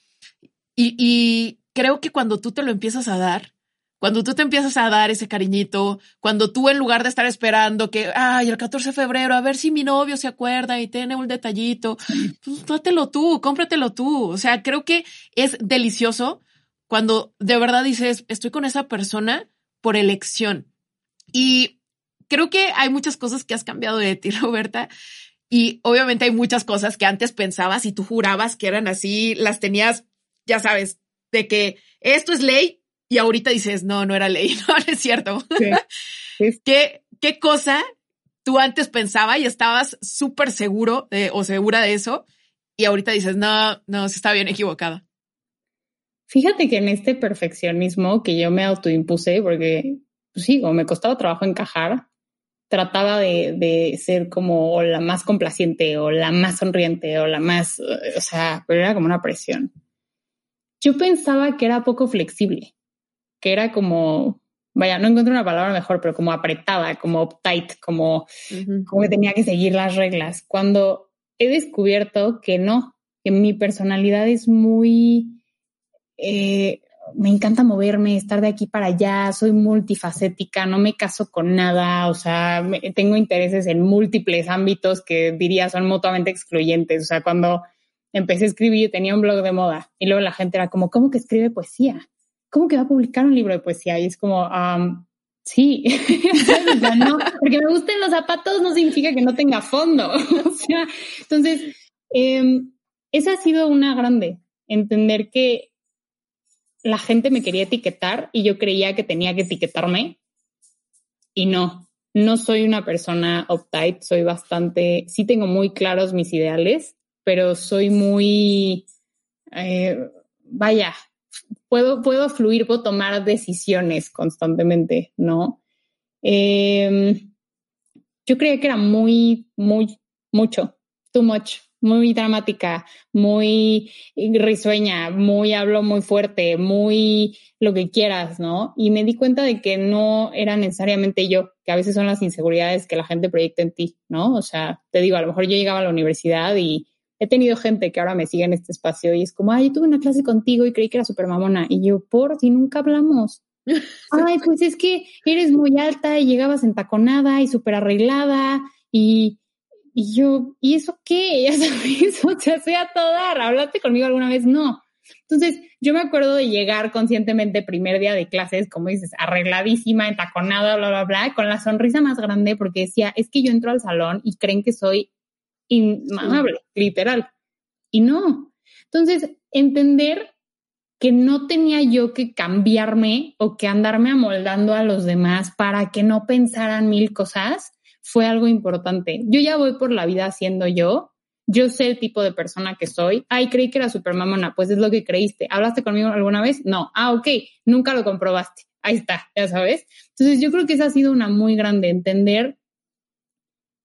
y, y creo que cuando tú te lo empiezas a dar, cuando tú te empiezas a dar ese cariñito, cuando tú en lugar de estar esperando que, ay, el 14 de febrero, a ver si mi novio se acuerda y tiene un detallito, pues dátelo tú, cómpratelo tú. O sea, creo que es delicioso cuando de verdad dices, estoy con esa persona por elección. Y creo que hay muchas cosas que has cambiado de ti, (laughs) Roberta. Y obviamente hay muchas cosas que antes pensabas y tú jurabas que eran así, las tenías ya sabes, de que esto es ley y ahorita dices, no, no era ley, (laughs) no, no es cierto. (laughs) ¿Qué, ¿Qué cosa tú antes pensaba y estabas súper seguro o segura de eso y ahorita dices, no, no, se está bien equivocada? Fíjate que en este perfeccionismo que yo me autoimpuse, porque pues sí, como me costaba trabajo encajar, trataba de, de, ser como la más complaciente o la más sonriente o la más, o sea, pero era como una presión yo pensaba que era poco flexible, que era como, vaya, no encuentro una palabra mejor, pero como apretada, como tight, como, como que tenía que seguir las reglas. Cuando he descubierto que no, que mi personalidad es muy, eh, me encanta moverme, estar de aquí para allá, soy multifacética, no me caso con nada, o sea, tengo intereses en múltiples ámbitos que diría son mutuamente excluyentes, o sea, cuando empecé a escribir, tenía un blog de moda y luego la gente era como, ¿cómo que escribe poesía? ¿Cómo que va a publicar un libro de poesía? Y es como, sí, (laughs) no, porque me gusten los zapatos no significa que no tenga fondo. (laughs) o sea, entonces, em, esa ha sido una grande, entender que la gente me quería etiquetar y yo creía que tenía que etiquetarme y no, no soy una persona uptight, soy bastante, sí tengo muy claros mis ideales, pero soy muy, eh, vaya, puedo, puedo fluir, puedo tomar decisiones constantemente, ¿no? Em, yo creía que era muy, muy, mucho, too much, muy dramática, muy risueña, muy hablo muy fuerte, muy lo que quieras, ¿no? Y me di cuenta de que no era necesariamente yo, que a veces son las inseguridades que la gente proyecta en ti, ¿no? O sea, te digo, a lo mejor yo llegaba a la universidad y he tenido gente que ahora me sigue en este espacio y es como, ay, yo tuve una clase contigo y creí que era súper mamona. Y yo, por si nunca hablamos. (laughs) ay, pues es que eres muy alta y llegabas entaconada y súper arreglada y Y yo, ¿y eso qué? (laughs) Ya sabes, o sea, a todo dar. ¿Hablaste conmigo alguna vez? No. Entonces, yo me acuerdo de llegar conscientemente primer día de clases, como dices, arregladísima, entaconada, bla, bla, bla, con la sonrisa más grande porque decía, es que yo entro al salón y creen que soy inmamable, literal. Y no. Entonces, entender que no tenía yo que cambiarme o que andarme amoldando a los demás para que no pensaran mil cosas fue algo importante. Yo ya voy por la vida siendo yo. Yo sé el tipo de persona que soy. Ay, creí que era super mamona. Pues es lo que creíste. ¿Hablaste conmigo alguna vez? No. Ah, ok. Nunca lo comprobaste. Ahí está, ya sabes. Entonces yo creo que esa ha sido una muy grande entender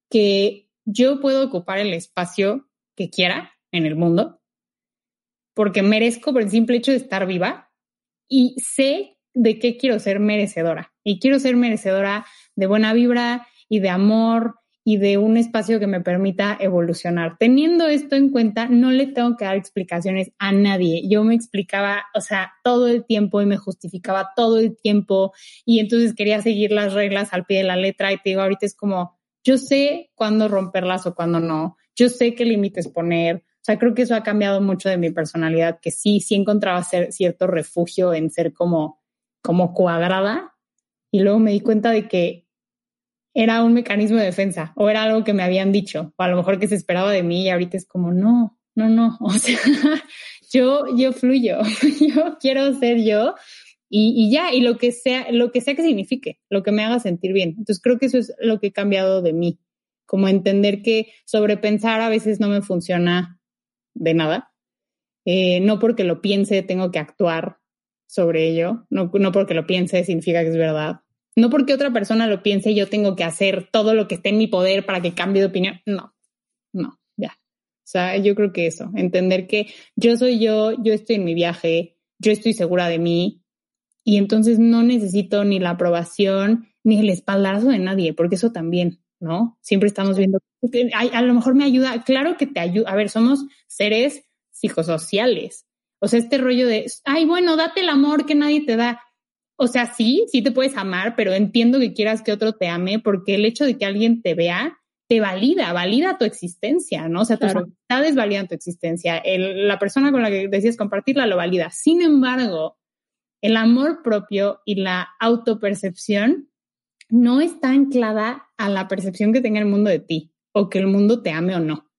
que yo puedo ocupar el espacio que quiera en el mundo porque merezco por el simple hecho de estar viva y sé de qué quiero ser merecedora. Y quiero ser merecedora de buena vibra y de amor y de un espacio que me permita evolucionar. Teniendo esto en cuenta, no le tengo que dar explicaciones a nadie. Yo me explicaba, o sea, todo el tiempo y me justificaba todo el tiempo y entonces quería seguir las reglas al pie de la letra y te digo, ahorita es como, yo sé cuándo romperlas o cuándo no, yo sé qué límites poner, o sea, creo que eso ha cambiado mucho de mi personalidad, que sí, sí encontraba ser, cierto refugio en ser como, como cuadrada. Y luego me di cuenta de que era un mecanismo de defensa o era algo que me habían dicho o a lo mejor que se esperaba de mí y ahorita es como, no, no, no. (laughs) O sea, yo, yo fluyo, (laughs) yo quiero ser yo y, ya, y lo que sea, lo que sea que signifique, lo que me haga sentir bien. Entonces creo que eso es lo que he cambiado de mí, como entender que sobrepensar a veces no me funciona de nada. Eh, no porque lo piense tengo que actuar sobre ello, no, no porque lo piense significa que es verdad. No porque otra persona lo piense yo tengo que hacer todo lo que esté en mi poder para que cambie de opinión. No, no, ya. O sea, yo creo que eso, entender que yo soy yo, yo estoy en mi viaje, yo estoy segura de mí y entonces no necesito ni la aprobación ni el espaldarazo de nadie, porque eso también, ¿no? Siempre estamos viendo, a, lo mejor me ayuda, claro que te ayuda, a ver, somos seres psicosociales, o sea, este rollo de, ay, bueno, date el amor que nadie te da. O sea, sí, sí te puedes amar, pero entiendo que quieras que otro te ame porque el hecho de que alguien te vea te valida, valida tu existencia, ¿no? O sea, tus amistades validan tu existencia. la persona con la que decides compartirla lo valida. Sin embargo, el amor propio y la autopercepción no está anclada a la percepción que tenga el mundo de ti o que el mundo te ame o no.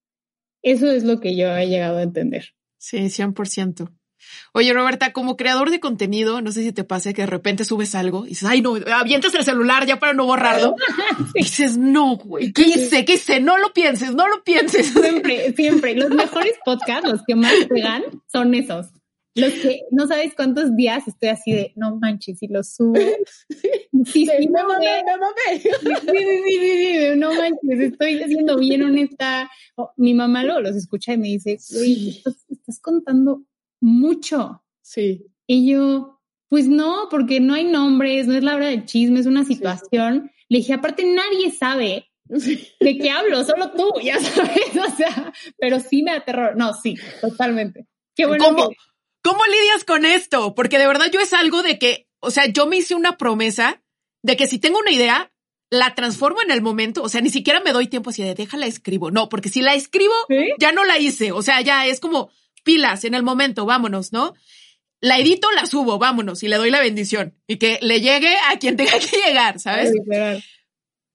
Eso es lo que yo he llegado a entender. Sí, 100%. Oye, Roberta, como creador de contenido, no sé si te pasa que de repente subes algo y dices, ay, no, avientas el celular ya para no borrarlo. (laughs) Y dices, no, güey, ¿qué hice? ¿Qué hice? No lo pienses, no lo pienses. Siempre, siempre. Los mejores podcasts, los que más pegan, son esos. Los que no sabes cuántos días estoy así de, no manches, si lo subo. (laughs) Sí, sí, me mamé, me mamé. Sí, sí, sí, sí, no manches, estoy siendo bien honesta. mi mamá luego los escucha y me dice, oye, estás, estás contando mucho. Sí. Y yo, pues no, porque no hay nombres, no es la hora del chisme, es una situación. Le dije, aparte nadie sabe de qué hablo, solo tú, ya (laughs) sabes, o sea, pero sí me da terror. No, sí, totalmente. Qué bueno. ¿Cómo, ¿Cómo lidias con esto? Porque de verdad yo es algo de que, o sea, yo me hice una promesa de que si tengo una idea, la transformo en el momento, o sea, ni siquiera me doy tiempo así de déjala escribo, no, porque si la escribo, ya no la hice, o sea, ya es como pilas en el momento, vámonos, ¿no? La edito, la subo, vámonos, y le doy la bendición, y que le llegue a quien tenga que llegar, ¿sabes?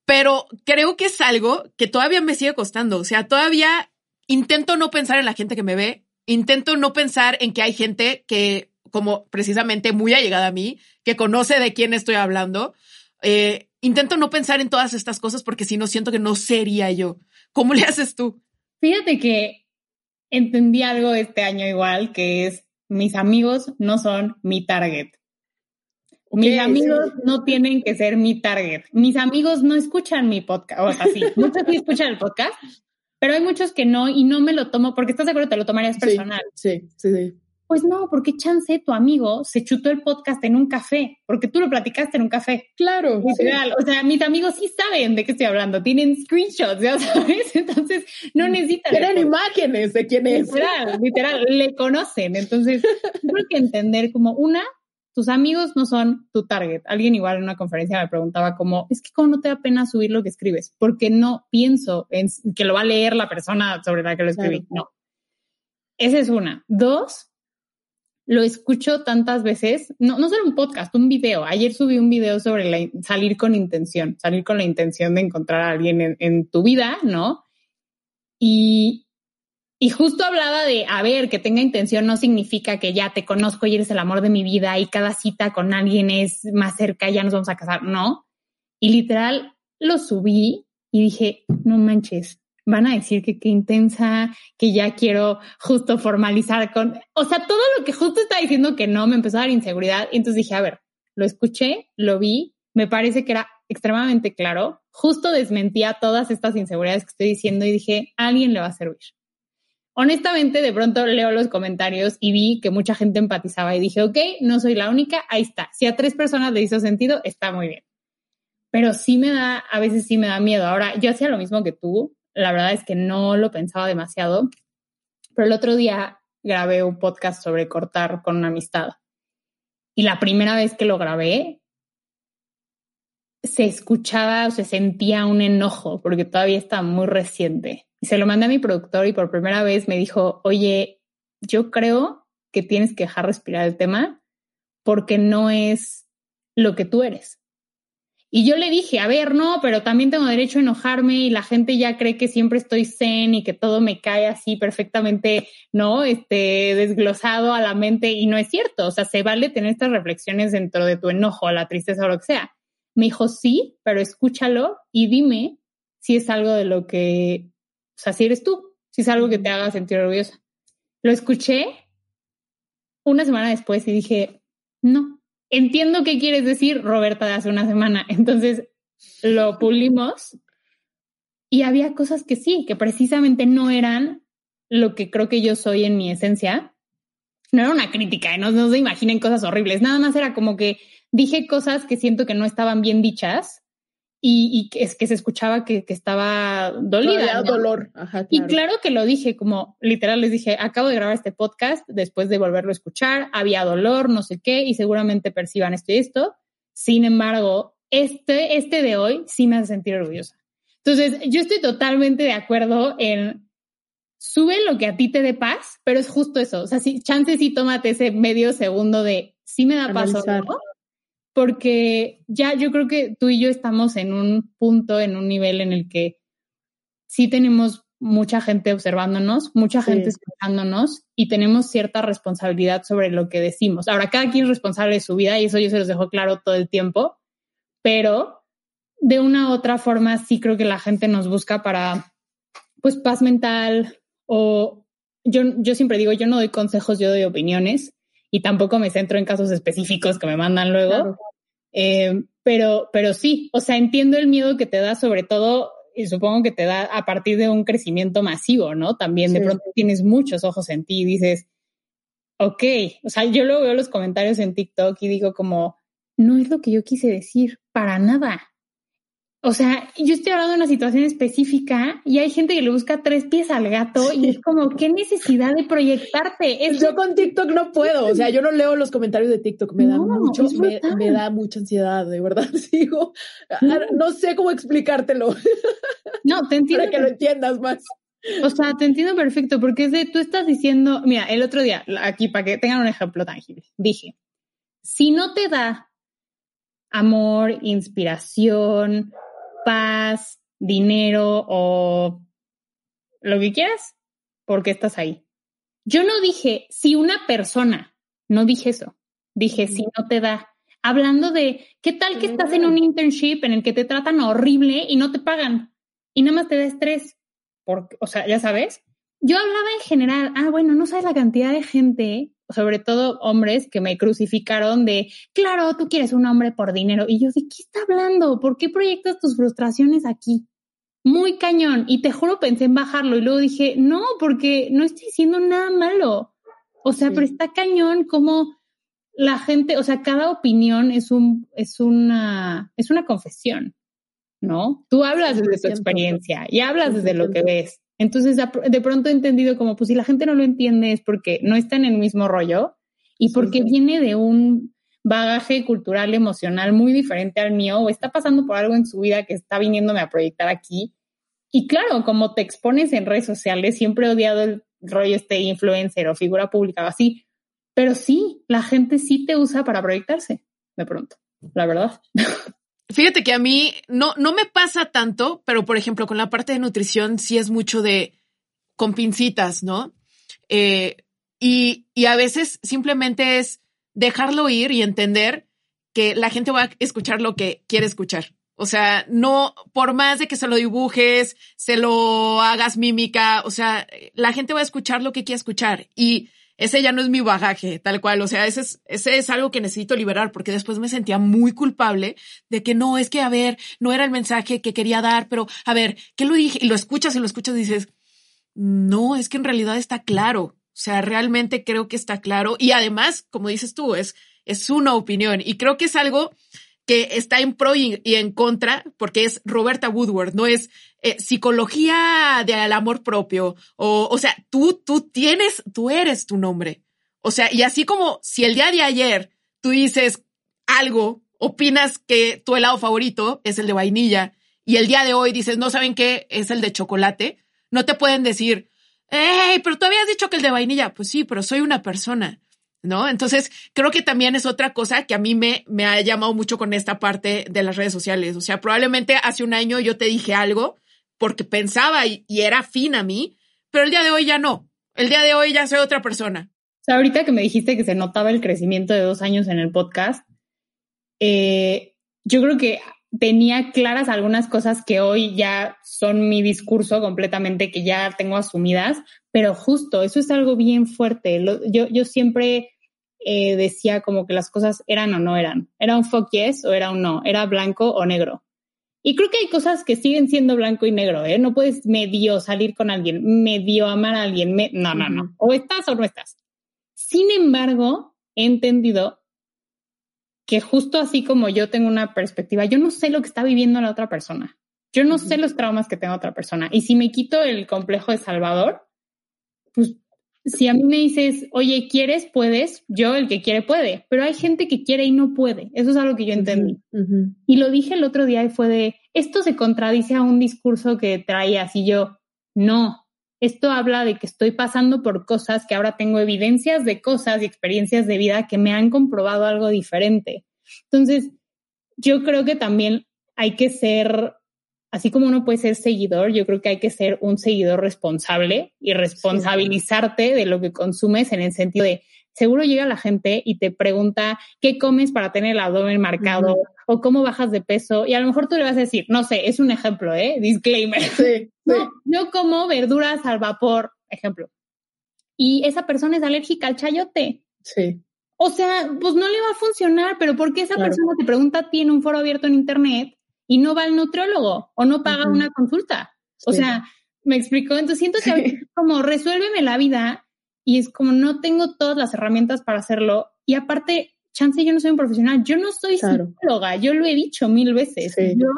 Pero creo que es algo que todavía me sigue costando, o sea, todavía intento no pensar en la gente que me ve, intento no pensar en que hay gente que, como precisamente muy allegada a mí, que conoce de quién estoy hablando. Eh, intento no pensar en todas estas cosas porque si no siento que no sería yo. ¿Cómo le haces tú? Fíjate que entendí algo este año igual, que es mis amigos no son mi target. Mis amigos no tienen que ser mi target. Mis amigos no escuchan mi podcast. O sea, sí, muchos sí escuchan el podcast, pero hay muchos que no y no me lo tomo porque estás de acuerdo, te lo tomarías personal. Sí, sí, sí. Pues no, porque chance tu amigo se chutó el podcast en un café, porque tú lo platicaste en un café. Claro. Literal. O sea, mis amigos sí saben de qué estoy hablando, tienen screenshots, ya (laughs) sabes. Entonces, no necesitan. Tienen imágenes de quién es. Literal, literal, le conocen. Entonces, (laughs) creo que entender como una, tus amigos no son tu target. Alguien igual en una conferencia me preguntaba como, es que cómo no te da pena subir lo que escribes, porque no pienso en que lo va a leer la persona sobre la que lo escribí. No. Esa es una. Dos, lo escucho tantas veces, no, no solo un podcast, un video. Ayer subí un video sobre la, salir con intención, salir con la intención de encontrar a alguien en, en tu vida, ¿no? Y, y justo hablaba de, a ver, que tenga intención no significa que ya te conozco y eres el amor de mi vida y cada cita con alguien es más cerca y ya nos vamos a casar. No. Y literal lo subí y dije, no manches, van a decir que qué intensa, que ya quiero justo formalizar con, o sea, todo lo que justo está diciendo que no, me empezó a dar inseguridad. Y entonces dije, a ver, lo escuché, lo vi, me parece que era extremadamente claro, justo desmentía todas estas inseguridades que estoy diciendo y dije, alguien le va a servir. Honestamente, de pronto leo los comentarios y vi que mucha gente empatizaba y dije, ok, no soy la única, ahí está. Si a tres personas le hizo sentido, está muy bien. Pero sí me da, a veces sí me da miedo. Ahora, yo hacía lo mismo que tú, la verdad es que no lo pensaba demasiado, pero el otro día grabé un podcast sobre cortar con una amistad. Y la primera vez que lo grabé, se escuchaba o se sentía un enojo porque todavía está muy reciente. Y se lo mandé a mi productor y por primera vez me dijo, oye, yo creo que tienes que dejar respirar el tema porque no es lo que tú eres. Y yo le dije, a ver, no, pero también tengo derecho a enojarme y la gente ya cree que siempre estoy zen y que todo me cae así perfectamente, ¿no? Este, desglosado a la mente y no es cierto. O sea, se vale tener estas reflexiones dentro de tu enojo, la tristeza o lo que sea. Me dijo, sí, pero escúchalo y dime si es algo de lo que, o sea, si eres tú, si es algo que te haga sentir orgullosa. Lo escuché una semana después y dije, no, entiendo qué quieres decir, Roberta, de hace una semana. (laughs) Entonces lo pulimos y había cosas que sí, que precisamente no eran lo que creo que yo soy en mi esencia. No era una crítica, ¿eh? no, no se imaginen cosas horribles, nada más era como que dije cosas que siento que no estaban bien dichas y, que, es, que se escuchaba que, estaba dolida. dolor. Y claro que lo dije, como literal les dije, acabo de grabar este podcast después de volverlo a escuchar, había dolor, no sé qué, y seguramente perciban esto y esto. Sin embargo, este, este de hoy sí me hace sentir orgullosa. Entonces, yo estoy totalmente de acuerdo en sube lo que a ti te dé paz, pero es justo eso. O sea, si chance sí tómate ese medio segundo de sí me da paz porque ya yo creo que tú y yo estamos en un punto, en un nivel en el que sí tenemos mucha gente observándonos, mucha gente escuchándonos y tenemos cierta responsabilidad sobre lo que decimos. Ahora, cada quien es responsable de su vida y eso yo se los dejo claro todo el tiempo, pero de una u otra forma sí creo que la gente nos busca para, pues, paz mental o yo, yo siempre digo, yo no doy consejos, yo doy opiniones y tampoco me centro en casos específicos que me mandan luego. Eh, pero, pero sí, o sea, entiendo el miedo que te da, sobre todo, y supongo que te da a partir de un crecimiento masivo, ¿no? También de pronto tienes muchos ojos en ti y dices, ok, o sea, yo luego veo los comentarios en TikTok y digo como, no es lo que yo quise decir, para nada. O sea, yo estoy hablando de una situación específica y hay gente que le busca tres pies al gato y es como, ¿qué necesidad de proyectarte? Yo con TikTok no puedo, o sea, yo no leo los comentarios de TikTok, me da mucho, me, da mucha ansiedad, de verdad, (laughs) digo, no. sé cómo explicártelo. (laughs) No, te entiendo. Para que lo entiendas más. O sea, te entiendo perfecto, porque es de, tú estás diciendo, mira, el otro día, aquí para que tengan un ejemplo tangible, dije, si no te da amor, inspiración, paz, dinero o lo que quieras, porque estás ahí. Yo no dije si una persona, no dije eso, dije si no te da. Hablando de, ¿qué tal que estás en un internship en el que te tratan horrible y no te pagan? Y nada más te da estrés. Porque, o sea, ya sabes. Yo hablaba en general, ah, bueno, no sabes la cantidad de gente sobre todo hombres que me crucificaron de, claro, tú quieres un hombre por dinero. Y yo, ¿de qué está hablando? ¿Por qué proyectas tus frustraciones aquí? Muy cañón. Y te juro, pensé en bajarlo y luego dije, no, porque no estoy diciendo nada malo. O sea, pero está cañón como la gente, o sea, cada opinión es un, es una, es una confesión, ¿no? Tú hablas desde tu experiencia y hablas desde lo que ves. Entonces, de pronto he entendido como, pues si la gente no lo entiende es porque no está en el mismo rollo y porque viene de un bagaje cultural, emocional muy diferente al mío o está pasando por algo en su vida que está viniéndome a proyectar aquí. Y claro, como te expones en redes sociales, siempre he odiado el rollo este influencer o figura pública o así, pero sí, la gente sí te usa para proyectarse, de pronto, la verdad. (laughs) Fíjate que a mí no, no me pasa tanto, pero por ejemplo, con la parte de nutrición sí es mucho de con pincitas, ¿no? Eh, y, y a veces simplemente es dejarlo ir y entender que la gente va a escuchar lo que quiere escuchar. O sea, no, por más de que se lo dibujes, se lo hagas mímica, o sea, la gente va a escuchar lo que quiere escuchar. Y ese ya no es mi bagaje, tal cual. O sea, ese es, ese es algo que necesito liberar porque después me sentía muy culpable de que no, es que, a ver, no era el mensaje que quería dar, pero a ver, ¿qué lo dije? Y lo escuchas y lo escuchas y dices, no, es que en realidad está claro. O sea, realmente creo que está claro. Y además, como dices tú, es, es una opinión. Y creo que es algo que está en pro y, en contra, porque es Roberta Woodward, no es eh, psicología del amor propio. O, o sea, tú, tú tienes, tú eres tu nombre. O sea, y así como si el día de ayer tú dices algo, opinas que tu helado favorito es el de vainilla, y el día de hoy dices, no saben qué, es el de chocolate, no te pueden decir, hey, pero tú habías dicho que el de vainilla. Pues sí, pero soy una persona. ¿No? Entonces, creo que también es otra cosa que a mí me, me ha llamado mucho con esta parte de las redes sociales. O sea, probablemente hace un año yo te dije algo porque pensaba y, era fin a mí, pero el día de hoy ya no. El día de hoy ya soy otra persona. O sea, ahorita que me dijiste que se notaba el crecimiento de dos años en el podcast, eh, yo creo que tenía claras algunas cosas que hoy ya son mi discurso completamente, que ya tengo asumidas, pero justo, eso es algo bien fuerte. yo, yo siempre eh, decía como que las cosas eran o no eran. Era un fuck yes o era un no, era blanco o negro. Y creo que hay cosas que siguen siendo blanco y negro, ¿eh? No puedes medio salir con alguien, medio amar a alguien, no, no, no. O estás o no estás. Sin embargo, he entendido que justo así como yo tengo una perspectiva, yo no sé lo que está viviendo la otra persona. Yo no sé los traumas que tenga otra persona. Y si me quito el complejo de Salvador, pues si a mí me dices, oye, ¿quieres? Puedes. Yo, el que quiere, puede. Pero hay gente que quiere y no puede. Eso es algo que yo entendí. Y lo dije el otro día y fue de, esto se contradice a un discurso que traías y yo, no. Esto habla de que estoy pasando por cosas que ahora tengo evidencias de cosas y experiencias de vida que me han comprobado algo diferente. Entonces, yo creo que también hay que ser así como uno puede ser seguidor, yo creo que hay que ser un seguidor responsable y responsabilizarte de lo que consumes en el sentido de, seguro llega la gente y te pregunta qué comes para tener el abdomen marcado o cómo bajas de peso y a lo mejor tú le vas a decir, no sé, es un ejemplo, ¿eh? Disclaimer. Sí, (laughs) no, yo como verduras al vapor, ejemplo. Y esa persona es alérgica al chayote. Sí. O sea, pues no le va a funcionar, pero ¿por qué esa persona te pregunta a ti en un foro abierto en internet y no va al nutriólogo o no paga una consulta. O sea, me explicó. Entonces siento que es como resuélveme la vida y es como no tengo todas las herramientas para hacerlo. Y aparte, chance, yo no soy un profesional, yo no soy psicóloga, yo lo he dicho mil veces. Yo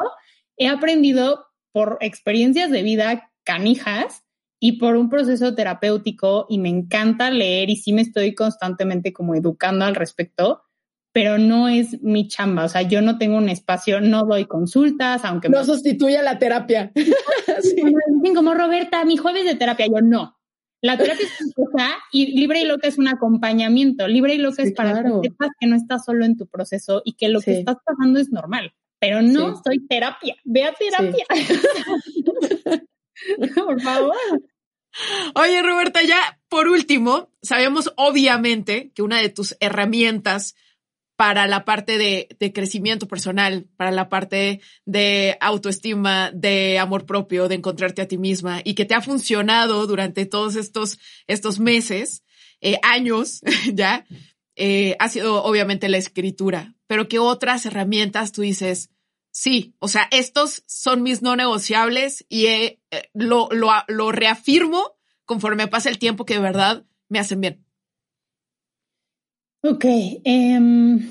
he aprendido por experiencias de vida canijas y por un proceso terapéutico y me encanta leer y sí me estoy constantemente como educando al respecto pero no es mi chamba. O sea, yo no tengo un espacio, no doy consultas, aunque... No sustituye la terapia. (laughs) sí. dicen como, Roberta, mi jueves de terapia. Yo, no. La terapia es una cosa y libre y loca es un acompañamiento. Libre y loca es para que sepas que no estás solo en tu proceso y que lo que estás pasando es normal. Pero no soy terapia. Ve a terapia. (laughs) por favor. Oye, Roberta, ya por último, sabemos obviamente que una de tus herramientas para la parte de, crecimiento personal, para la parte de autoestima, de amor propio, de encontrarte a ti misma y que te ha funcionado durante todos estos, estos meses, eh, años (laughs) ya, eh, ha sido obviamente la escritura, pero que otras herramientas tú dices, sí, o sea, estos son mis no negociables y eh, lo, lo, lo reafirmo conforme pasa el tiempo que de verdad me hacen bien. Ok. Em,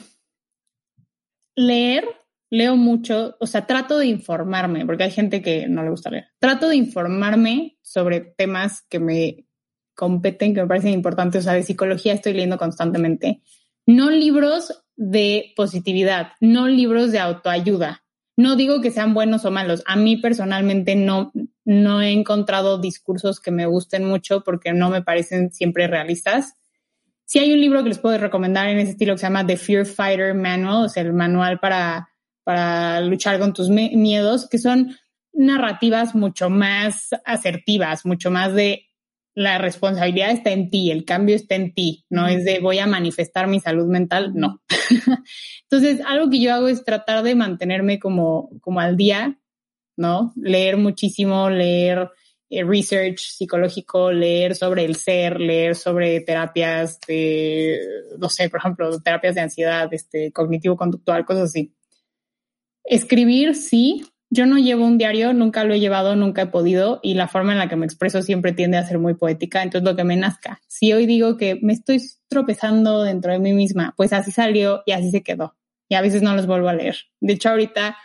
leer, leo mucho, o sea, trato de informarme, porque hay gente que no le gusta leer. Trato de informarme sobre temas que me competen, que me parecen importantes. O sea, de psicología estoy leyendo constantemente. No libros de positividad, no libros de autoayuda. No digo que sean buenos o malos. A mí personalmente no, no he encontrado discursos que me gusten mucho porque no me parecen siempre realistas. Si hay un libro que les puedo recomendar en ese estilo que se llama The Fear Fighter Manual, o sea, el manual para, para luchar con tus miedos, que son narrativas mucho más asertivas, mucho más de la responsabilidad está en ti, el cambio está en ti, no es de voy a manifestar mi salud mental, no. (laughs) Entonces, algo que yo hago es tratar de mantenerme como, como al día, ¿no? Leer muchísimo, leer research psicológico, leer sobre el ser, leer sobre terapias de, no sé, por ejemplo, terapias de ansiedad, este, cognitivo-conductual, cosas así. Escribir, sí, yo no llevo un diario, nunca lo he llevado, nunca he podido y la forma en la que me expreso siempre tiende a ser muy poética, entonces lo que me nazca. Si hoy digo que me estoy tropezando dentro de mí misma, pues así salió y así se quedó. Y a veces no los vuelvo a leer. De hecho, ahorita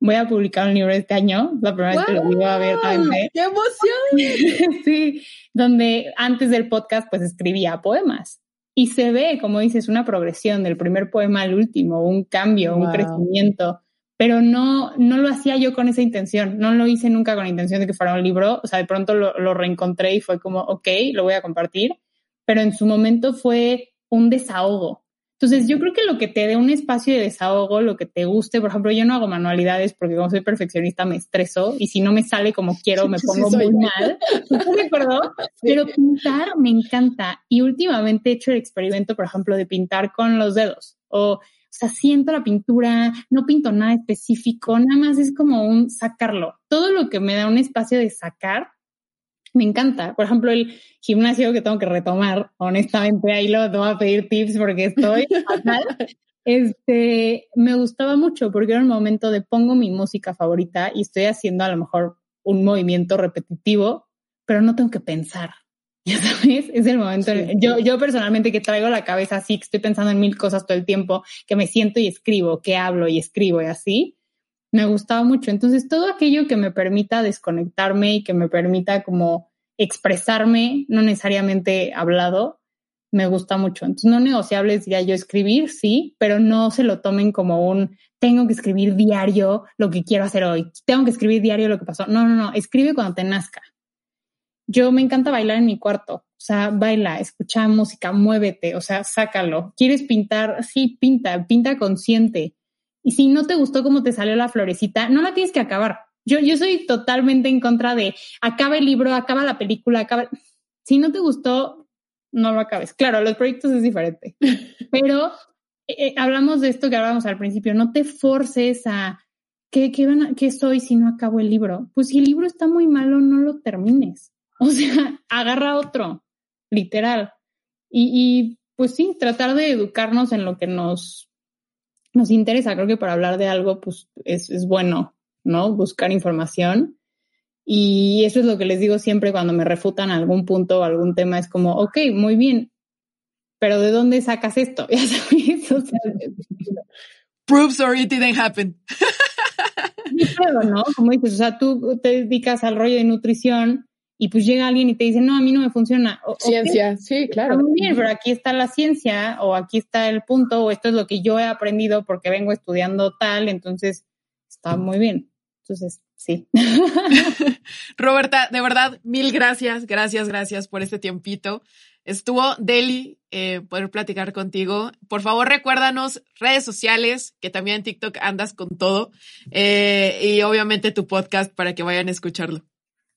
voy a publicar un libro este año, la primera vez que lo digo abiertamente. ¡Qué emoción! (laughs) sí, donde antes del podcast pues escribía poemas. Y se ve, como dices, una progresión del primer poema al último, un cambio, un crecimiento pero no, no lo hacía yo con esa intención, no lo hice nunca con la intención de que fuera un libro, o sea, de pronto lo, lo reencontré y fue como, ok, lo voy a compartir, pero en su momento fue un desahogo. Entonces, yo creo que lo que te dé un espacio de desahogo, lo que te guste, por ejemplo, yo no hago manualidades porque como soy perfeccionista me estreso y si no me sale como quiero me pongo muy mal. ¿Me? Pero pintar me encanta y últimamente he hecho el experimento, por ejemplo, de pintar con los dedos o o sea, siento la pintura, no pinto nada específico, nada más es como un sacarlo. Todo lo que me da un espacio de sacar, me encanta. Por ejemplo, el gimnasio que tengo que retomar, honestamente, ahí lo voy a pedir tips porque estoy (laughs) fatal. Este, me gustaba mucho porque era un momento de pongo mi música favorita y estoy haciendo a lo mejor un movimiento repetitivo, pero no tengo que pensar. (laughs) Ya sabes, es el momento. Yo, yo personalmente que traigo la cabeza así, que estoy pensando en mil cosas todo el tiempo, que me siento y escribo, que hablo y escribo y así, me gustaba mucho. Entonces, todo aquello que me permita desconectarme y que me permita como expresarme, no necesariamente hablado, me gusta mucho. Entonces, no negociable diría yo escribir, sí, pero no se lo tomen como un tengo que escribir diario lo que quiero hacer hoy, tengo que escribir diario lo que pasó. No, no, no, escribe cuando te nazca. Yo me encanta bailar en mi cuarto, o sea, baila, escucha música, muévete, o sea, sácalo. ¿Quieres pintar? Sí, pinta, pinta consciente. Y si no te gustó cómo te salió la florecita, no la tienes que acabar. Yo, yo soy totalmente en contra de acaba el libro, acaba la película, acaba. Si no te gustó, no lo acabes. Claro, los proyectos es diferente, (laughs) pero eh, eh, hablamos de esto que hablábamos al principio. No te forces a ¿qué, qué, van ¿qué soy si no acabo el libro? Pues si el libro está muy malo, no lo termines. (laughs) O sea, agarra otro, literal. Y, y pues sí, tratar de educarnos en lo que nos, nos interesa. Creo que para hablar de algo, pues es, es bueno, ¿no? Buscar información. Y eso es lo que les digo siempre cuando me refutan algún punto o algún tema. Es como, ok, muy bien, pero ¿de dónde sacas esto? (laughs) Ya sabes. O sea, Proves or it didn't happen. Pero, ¿no? Como dices, o sea, tú te dedicas al rollo de nutrición y pues llega alguien y te dice, no, a mí no me funciona. ciencia, sí, claro. muy bien, pero aquí está la ciencia o aquí está el punto o esto es lo que yo he aprendido porque vengo estudiando tal, entonces está muy bien. Entonces, sí. (laughs) Roberta, de verdad, mil gracias, gracias, gracias por este tiempito. Estuvo Deli eh, poder platicar contigo. Por favor, recuérdanos redes sociales, que también en TikTok andas con todo, eh, y obviamente tu podcast para que vayan a escucharlo.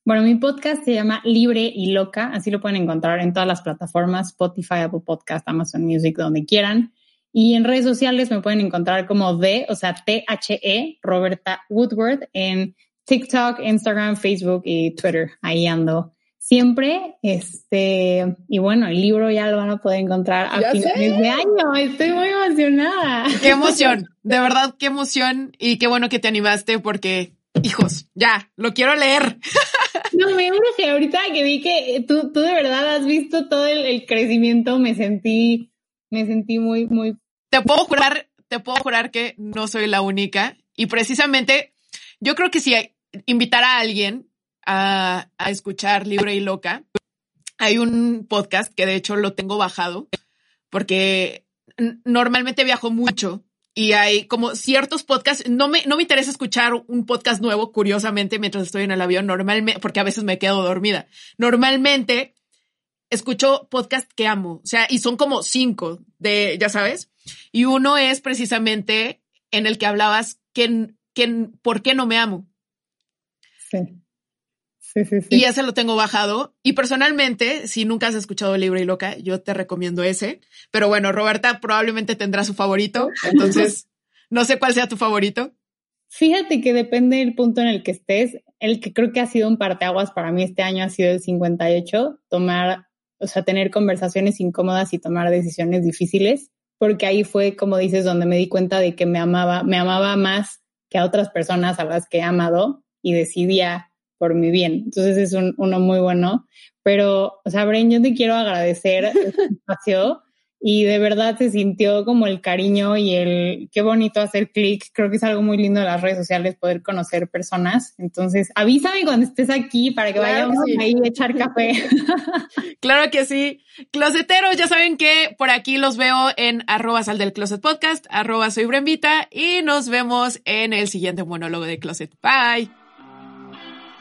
Bueno, mi podcast se llama Libre y Loca, así lo pueden encontrar en todas las plataformas, Spotify, Apple Podcast, Amazon Music, donde quieran. Y en redes sociales me pueden encontrar como D, o sea, T-H-E, Roberta Woodward, en TikTok, Instagram, Facebook y Twitter. Ahí ando siempre. Este, y bueno, el libro ya lo van a poder encontrar a finales de año. Estoy muy emocionada. Qué emoción, de verdad, qué emoción y qué bueno que te animaste porque, hijos, ya, lo quiero leer. (laughs) No, me que ahorita que vi que tú, tú de verdad has visto todo el, crecimiento, me sentí, me sentí muy, muy. Te puedo jurar, te puedo jurar que no soy la única. Y precisamente, yo creo que si invitar a alguien a, a escuchar Libre y Loca, hay un podcast que de hecho lo tengo bajado porque normalmente viajo mucho y hay como ciertos podcasts. No me, no me interesa escuchar un podcast nuevo, curiosamente, mientras estoy en el avión, normalmente, porque a veces me quedo dormida. Normalmente escucho podcasts que amo, o sea, y son como cinco de, ya sabes, y uno es precisamente en el que hablabas que, que por qué no me amo. Sí. Sí, sí, sí. Y ese lo tengo bajado. Y personalmente, si nunca has escuchado Libre y Loca, yo te recomiendo ese. Pero bueno, Roberta probablemente tendrá su favorito. (laughs) Entonces, no sé cuál sea tu favorito. Fíjate que depende del punto en el que estés. El que creo que ha sido un parteaguas para mí este año ha sido el 58, tomar, o sea, tener conversaciones incómodas y tomar decisiones difíciles, porque ahí fue, como dices, donde me di cuenta de que me amaba, me amaba más que a otras personas a las que he amado y decidía por mi bien. Entonces es un, uno muy bueno. Pero, o sea, Bren, yo te quiero agradecer este (laughs) espacio y de verdad se sintió como el cariño y el qué bonito hacer clic. Creo que es algo muy lindo de las redes sociales poder conocer personas. Entonces, avísame cuando estés aquí para que Claro vayamos sí. ahí a echar café. (laughs) Claro que sí. Closeteros, ya saben que por aquí los veo en arroba sal del closet podcast, arroba soy Brembita y nos vemos en el siguiente monólogo de Closet. Bye.